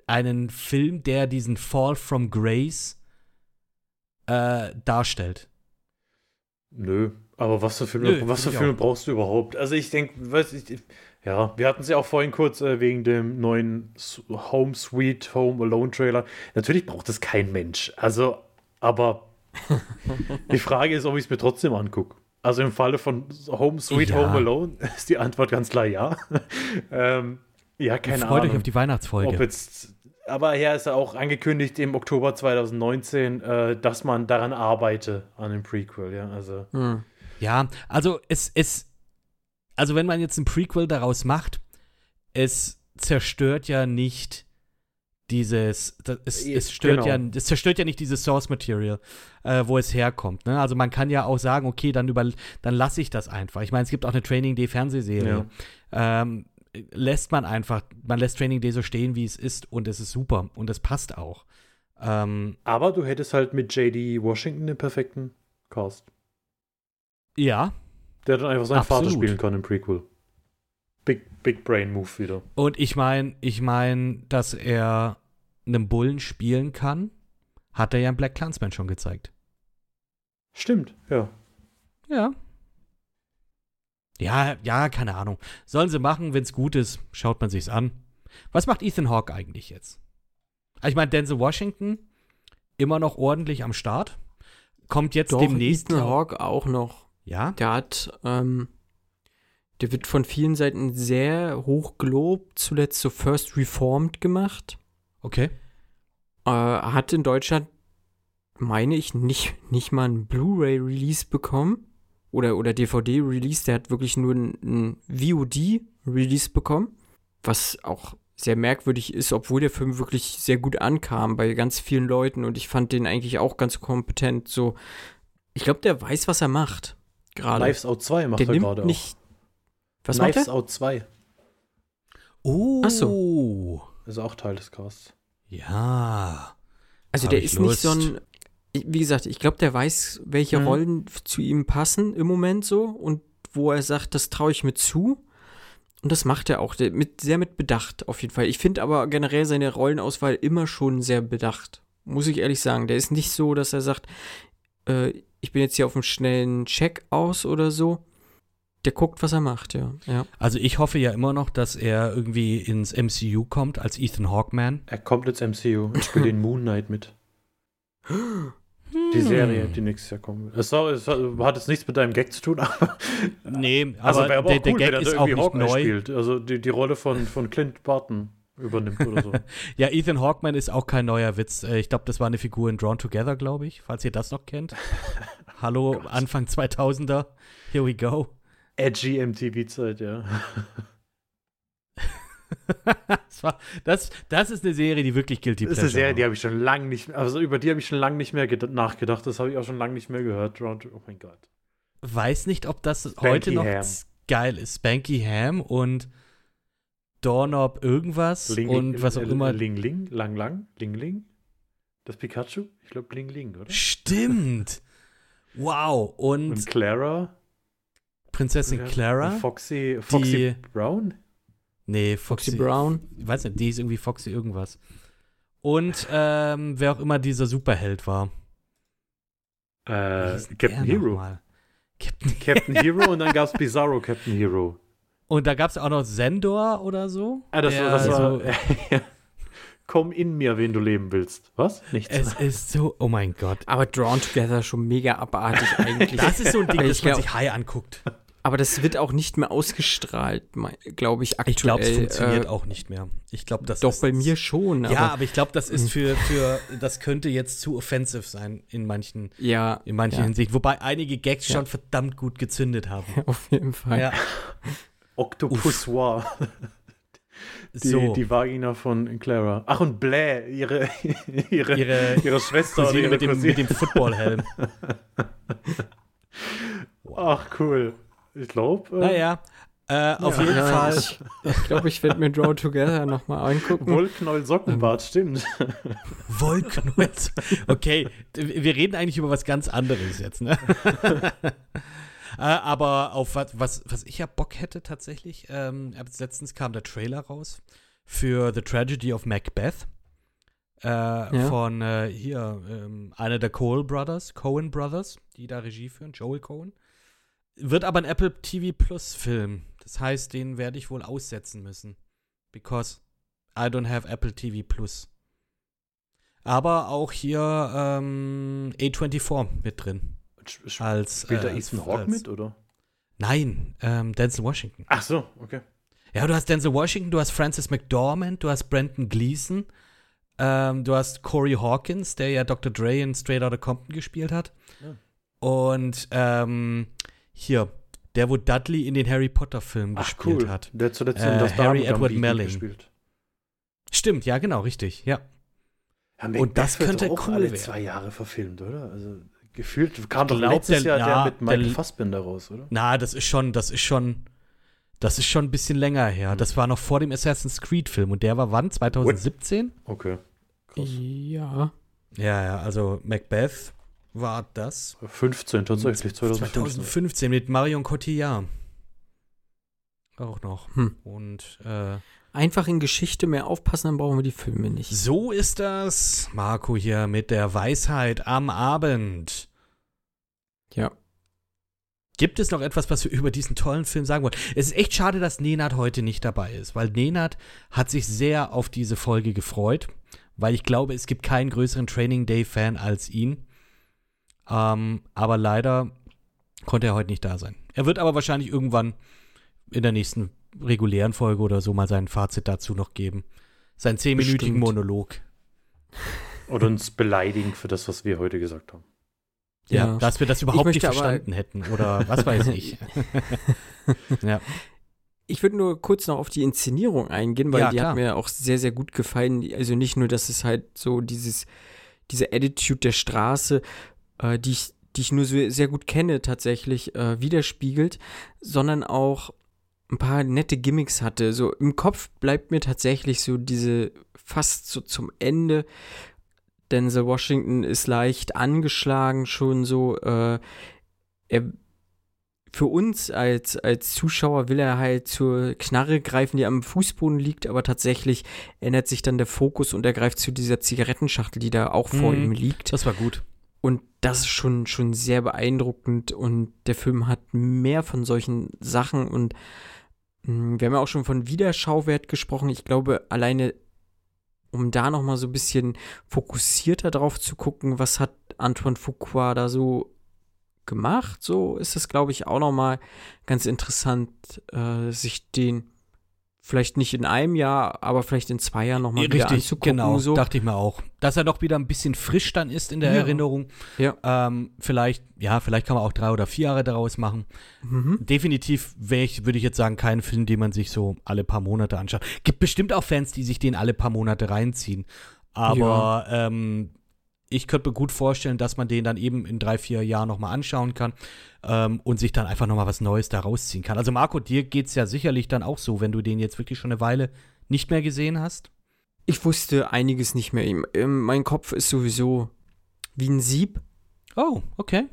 einen Film, der diesen Fall from Grace äh, darstellt? Nö, aber was für Filme, Nö, was für Filme auch. brauchst du überhaupt? Also ich denke, weiß ich, ja, wir hatten es ja auch vorhin kurz äh, wegen dem neuen Home Sweet Home Alone Trailer. Natürlich braucht es kein Mensch. Also, aber die Frage ist, ob ich es mir trotzdem angucke. Also im Falle von Home Sweet Ja. Home Alone ist die Antwort ganz klar ja. ähm, ja, keine Freut Ahnung. euch auf die Weihnachtsfolge. Ob jetzt, aber ja, ist ja auch angekündigt im Oktober 2019, äh, dass man daran arbeite, an dem Prequel, ja. Also. Hm. Ja, also es, es, also wenn man jetzt ein Prequel daraus macht, es zerstört ja nicht dieses, das, es, Ja, es stört genau. ja, es zerstört ja nicht dieses Source Material, äh, wo es herkommt. Ne? Also man kann ja auch sagen, okay, dann über, dann lasse ich das einfach. Ich meine, es gibt auch eine Training Day Fernsehserie. Ähm, lässt man einfach, man lässt Training Day so stehen, wie es ist, und es ist super und es passt auch. Ähm, Aber du hättest halt mit JD Washington den perfekten Cast. Ja, Der dann einfach seinen Vater Absolut. spielen kann im Prequel. Big, Big Brain Move wieder. Und ich meine, ich meine, dass er einen Bullen spielen kann, hat er ja in Black Clansman schon gezeigt. Stimmt, ja. Ja. Ja, ja, keine Ahnung. Sollen sie machen, wenn es gut ist, schaut man sich's an. Was macht Ethan Hawke eigentlich jetzt? Ich meine, Denzel Washington immer noch ordentlich am Start. Kommt jetzt Doch, demnächst. Ethan Hawke auch noch. Ja. Der hat, ähm, der wird von vielen Seiten sehr hoch gelobt, zuletzt so First Reformed gemacht. Okay. Äh, hat in Deutschland, meine ich, nicht, nicht mal ein Blu-ray-Release bekommen. Oder, oder DVD-Release. Der hat wirklich nur ein, ein VOD-Release bekommen. Was auch sehr merkwürdig ist, obwohl der Film wirklich sehr gut ankam bei ganz vielen Leuten. Und ich fand den eigentlich auch ganz kompetent. So, ich glaube, der weiß, was er macht. Gerade. Knives Out 2 macht Der er nimmt gerade nicht. auch. Was macht Knives er? Out 2 Oh. Ach ist auch Teil des Casts. Ja. Also Hab der ist nicht so Lust. ein. Wie gesagt, ich glaube, der weiß, welche Mhm. Rollen zu ihm passen im Moment so und wo er sagt, das traue ich mir zu. Und das macht er auch, der mit, sehr mit Bedacht auf jeden Fall. Ich finde aber generell seine Rollenauswahl immer schon sehr bedacht. Muss ich ehrlich sagen. Der ist nicht so, dass er sagt, äh, ich bin jetzt hier auf einem schnellen Check aus oder so. Der guckt, was er macht, ja. ja. Also ich hoffe ja immer noch, dass er irgendwie ins MCU kommt als Ethan Hawkman. Er kommt ins MCU und spielt den Moon Knight mit. Die Serie, die nächstes Jahr kommen wird. Es, soll- es hat jetzt nichts mit deinem Gag zu tun, aber. Nee, Also aber aber der, auch der cool, Gag wenn er ist auch nicht Hawkeye neu. spielt. Also die, die Rolle von, von Clint Barton übernimmt oder so. Ja, Ethan Hawkman ist auch kein neuer Witz. Äh, Ich glaube, das war eine Figur in Drawn Together, glaube ich, falls ihr das noch kennt. Hallo, Anfang 2000er. Here we go. Edgy MTV-Zeit, ja. das, war, das, das ist eine Serie, die wirklich Guilty Das ist eine Serie, die habe ich schon lange nicht also über die habe ich schon lange nicht mehr ged- nachgedacht. Das habe ich auch schon lange nicht mehr gehört. Oh mein Gott. Weiß nicht, ob das heute noch Ham. geil ist. Spanky Ham und Doorknob irgendwas Ling, und was auch äh, immer. Ling Ling, Lang Lang, Ling Ling. Das Pikachu? Ich glaube Ling Ling, oder? Stimmt. Wow. Und, Und Clara. Prinzessin. Clara. Und Foxy, Foxy Die- Brown? Nee, Foxy Foxy, Brown. Ich weiß nicht, die ist irgendwie Foxy irgendwas. Und ähm, wer auch immer dieser Superheld war. Äh, Captain Hero. Captain Captain Hero und dann gab es Bizarro Captain Hero. Und da gab es auch noch Sendor oder so. Ah, das, war- das war. so- ja. komm in mir, wen du leben willst. Was? Nichts. Es ist so, oh mein Gott. Aber Drawn Together schon mega abartig eigentlich. Das ist so ein Ding, das man sich high anguckt. Aber das wird auch nicht mehr ausgestrahlt, glaube ich, aktuell. Ich glaube, es funktioniert äh, auch nicht mehr. Ich glaube, das Doch, ist, bei mir schon. Ja, aber, aber ich glaube, das ist für, für, das könnte jetzt zu offensive sein in manchen, ja, in manchen ja, Hinsicht. Wobei einige Gags Ja. schon verdammt gut gezündet haben. auf jeden Fall. Ja, Octopus War. Die, so. die Vagina von Clara. Ach, und Bläh, ihre, ihre, ihre ihre Schwester Cousine ihre mit dem, Cousine. mit dem Footballhelm. Ach, cool. Ich glaube. Äh, Naja, äh, auf jeden ja, Fall. Ich, ich glaube, ich werde mir Draw Together nochmal angucken. Wollknoll Sockenbart, stimmt. Wollknut. Okay, wir reden eigentlich über was ganz anderes jetzt, ne? Äh, Aber auf was, was, was ich ja Bock hätte tatsächlich, ähm, letztens kam der Trailer raus für The Tragedy of Macbeth. Äh, Von äh, hier, ähm, einer der Cole Brothers, Cohen Brothers, die da Regie führen, Joel Cohen. Wird aber ein Apple TV Plus Film. Das heißt, den werde ich wohl aussetzen müssen. Because I don't have Apple TV Plus. Aber auch hier ähm, A24 mit drin. Sch- Als, Spielt da äh, Ethan Hawke mit, oder? Nein, ähm, Denzel Washington. Ach so, okay. Ja, du hast Denzel Washington, du hast Francis McDormand, du hast Brandon Gleason, ähm, du hast Corey Hawkins, der ja Dr. Dre in Straight Outta Compton gespielt hat. Ja. Und ähm, hier, der, wo Dudley in den Harry Potter-Filmen gespielt cool. hat. Der hat zuletzt Äh, das Harry Edward Melling. gespielt. Stimmt, ja, genau, richtig, ja. Ja, Und das könnte auch cool alle werden. zwei Jahre verfilmt, oder? Also gefühlt kam doch letztes der- Jahr ja, der mit Michael der- Fassbender raus, oder? Na, das ist schon, das ist schon, das ist schon ein bisschen länger her. Das war noch vor dem Assassin's Creed-Film und der war wann? 2017? Okay. Krass. Ja. Ja, ja, also Macbeth war das. 15 tatsächlich, 2015. 2015 mit Marion Cotillard. Auch noch. Hm. Und äh, Einfach in Geschichte mehr aufpassen, dann brauchen wir die Filme nicht. so ist das, Marco hier mit der Weisheit am Abend. Ja. Gibt es noch etwas, was wir über diesen tollen Film sagen wollen? Es ist echt schade, dass Nenad heute nicht dabei ist, weil Nenad hat sich sehr auf diese Folge gefreut, weil ich glaube, es gibt keinen größeren Training Day-Fan als ihn. Ähm, aber leider konnte er heute nicht da sein. Er wird aber wahrscheinlich irgendwann in der nächsten regulären Folge oder so mal sein Fazit dazu noch geben. Seinen zehnminütigen. Monolog. Oder uns beleidigen für das, was wir heute gesagt haben. Ja, Ja. dass wir das überhaupt nicht verstanden hätten oder was weiß ich. ja. Ich würde nur kurz noch auf die Inszenierung eingehen, weil Ja, die klar. hat mir auch sehr, sehr gut gefallen. Also nicht nur, dass es halt so dieses, diese Attitude der Straße, äh, die ich, die ich nur so sehr gut kenne, tatsächlich äh, widerspiegelt, sondern auch ein paar nette Gimmicks hatte. So im Kopf bleibt mir tatsächlich so diese fast so zum Ende. Denzel Washington ist leicht angeschlagen, schon so. Äh, er für uns als, als Zuschauer will er halt zur Knarre greifen, die am Fußboden liegt, aber tatsächlich ändert sich dann der Fokus und er greift zu dieser Zigarettenschachtel, die da auch vor Mhm. ihm liegt. Das war gut. Und das ist schon, schon sehr beeindruckend und der Film hat mehr von solchen Sachen und wir haben ja auch schon von Wiederschauwert gesprochen. Ich glaube, alleine um da nochmal so ein bisschen fokussierter drauf zu gucken, was hat Antoine Fuqua da so gemacht, so ist es, glaube ich, auch nochmal ganz interessant, äh, sich den vielleicht nicht in einem Jahr, aber vielleicht in zwei Jahren nochmal wieder Richtig, anzugucken. genau, so. dachte ich mir auch. Dass er doch wieder ein bisschen frisch dann ist in der Ja. Erinnerung. Ja. Ähm, vielleicht, ja, vielleicht kann man auch drei oder vier Jahre daraus machen. Mhm. Definitiv wäre ich, würde ich jetzt sagen, kein Film, den man sich so alle paar Monate anschaut. Gibt bestimmt auch Fans, die sich den alle paar Monate reinziehen. Aber ähm, ich könnte mir gut vorstellen, dass man den dann eben in drei, vier Jahren nochmal anschauen kann ähm, und sich dann einfach nochmal was Neues da rausziehen kann. Also Marco, dir geht es ja sicherlich dann auch so, wenn du den jetzt wirklich schon eine Weile nicht mehr gesehen hast. Ich wusste einiges nicht mehr. Mein Kopf ist sowieso wie ein Sieb. Oh, okay.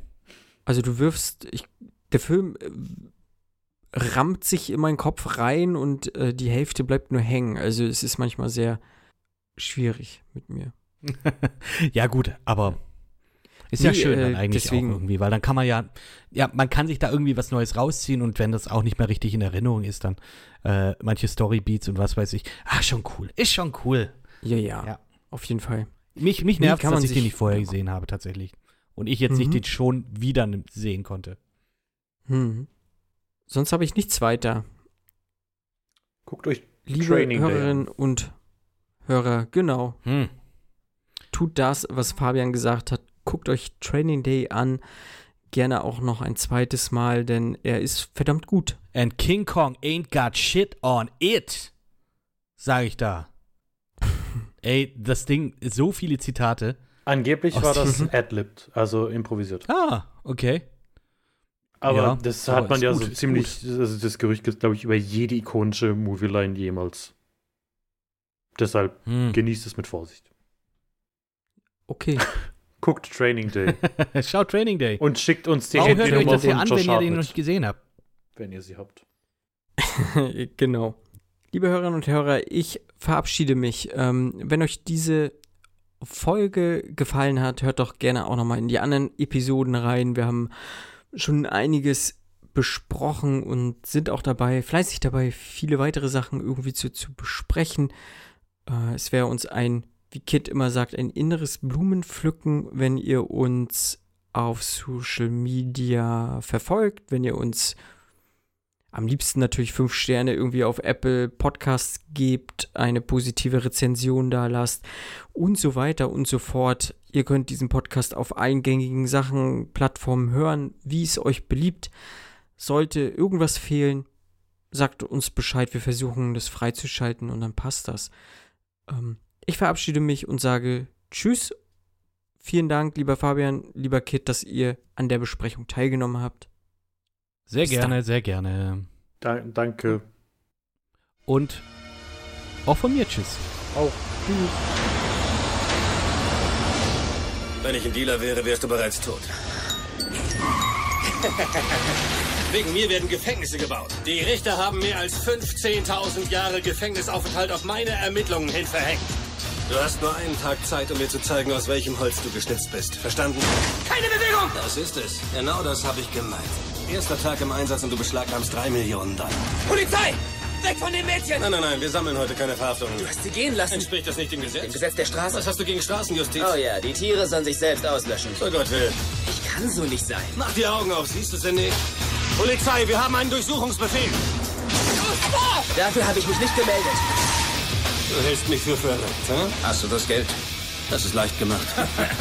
Also du wirfst, ich, der Film äh, rammt sich in meinen Kopf rein und äh, die Hälfte bleibt nur hängen. Also es ist manchmal sehr schwierig mit mir. ja, gut, aber ist ja Nee, schön dann äh, eigentlich deswegen- auch irgendwie, weil dann kann man ja, ja, man kann sich da irgendwie was Neues rausziehen und wenn das auch nicht mehr richtig in Erinnerung ist, dann äh, manche Storybeats und was weiß ich, ah, schon cool, ist schon cool. Ja, ja, Ja. auf jeden Fall. Mich, mich nervt, kann dass man ich den nicht vorher gesehen habe, tatsächlich. Und ich jetzt nicht Mhm. den schon wieder sehen konnte. Hm. Sonst habe ich nichts weiter. Guckt euch Liebe Training Hörerinnen und Hörer, genau. Hm. Tut das, was Fabian gesagt hat. Guckt euch Training Day an. Gerne auch noch ein zweites Mal, denn er ist verdammt gut. And King Kong ain't got shit on it. Sag ich da. Ey, das Ding, so viele Zitate. Angeblich war das ad-libbed, also improvisiert. Ah, okay. Aber Ja, das aber hat man ist ja gut, so ist ziemlich, also das Gerücht gibt, glaube ich, über jede ikonische Movieline jemals. Deshalb Hm. genießt es mit Vorsicht. Okay. Guckt Training Day Schaut Training Day. und schickt uns die Warum hört ihr euch das hier an, wenn ihr den noch nicht gesehen habt? wenn ihr sie habt. genau. Liebe Hörerinnen und Hörer, ich verabschiede mich. Ähm, wenn euch diese Folge gefallen hat, hört doch gerne auch nochmal in die anderen Episoden rein. Wir haben schon einiges besprochen und sind auch dabei, fleißig dabei, viele weitere Sachen irgendwie zu, zu besprechen. Äh, es wäre uns ein, wie Kit immer sagt, ein inneres Blumenpflücken, wenn ihr uns auf Social Media verfolgt, wenn ihr uns am liebsten natürlich fünf Sterne irgendwie auf Apple Podcasts gebt, eine positive Rezension da lasst und so weiter und so fort. Ihr könnt diesen Podcast auf eingängigen Sachen, Plattformen hören, wie es euch beliebt. Sollte irgendwas fehlen, sagt uns Bescheid. Wir versuchen das freizuschalten und dann passt das. Ähm, ich verabschiede mich und sage Tschüss. Vielen Dank, lieber Fabian, lieber Kit, dass ihr an der Besprechung teilgenommen habt. Sehr Bis gerne, sehr gerne. Da, danke. Und auch von mir tschüss. Auch. Wenn ich ein Dealer wäre, wärst du bereits tot. Wegen mir werden Gefängnisse gebaut. Die Richter haben mehr als 15.000 Jahre Gefängnisaufenthalt auf meine Ermittlungen hin verhängt. Du hast nur einen Tag Zeit, um mir zu zeigen, aus welchem Holz du geschnitzt bist. Verstanden? Keine Bewegung! Das ist es. Genau das habe ich gemeint. Erster Tag im Einsatz und du beschlagnahmst drei Millionen Dollar. Polizei! Weg von den Mädchen! Nein, nein, nein, wir sammeln heute keine Verhaftungen. Du hast sie gehen lassen. Entspricht das nicht dem Gesetz? Im Gesetz der Straße. Was hast du gegen Straßenjustiz? Oh ja, die Tiere sollen sich selbst auslöschen. So Gott will. Ich kann so nicht sein. Mach die Augen auf, siehst du sie nicht? Polizei, wir haben einen Durchsuchungsbefehl. Dafür habe ich mich nicht gemeldet. Du hältst mich für verrückt, hä? Hast du das Geld? Das ist leicht gemacht.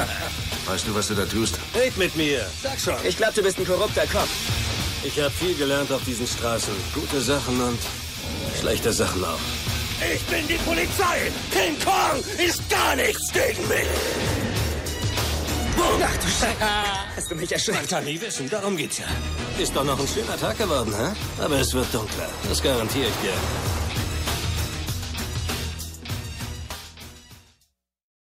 Weißt du, was du da tust? Red mit mir. Sag schon. Ich glaube, du bist ein korrupter Kopf. Ich habe viel gelernt auf diesen Straßen. Gute Sachen und schlechte Sachen auch. Ich bin die Polizei. King Kong ist gar nichts gegen mich. Ach du Scheiße. Hast du mich Man erschreckt? kann nie wissen, darum geht's ja. Ist doch noch ein schöner Tag geworden, hä? Aber es wird dunkler. Das garantiere ich dir.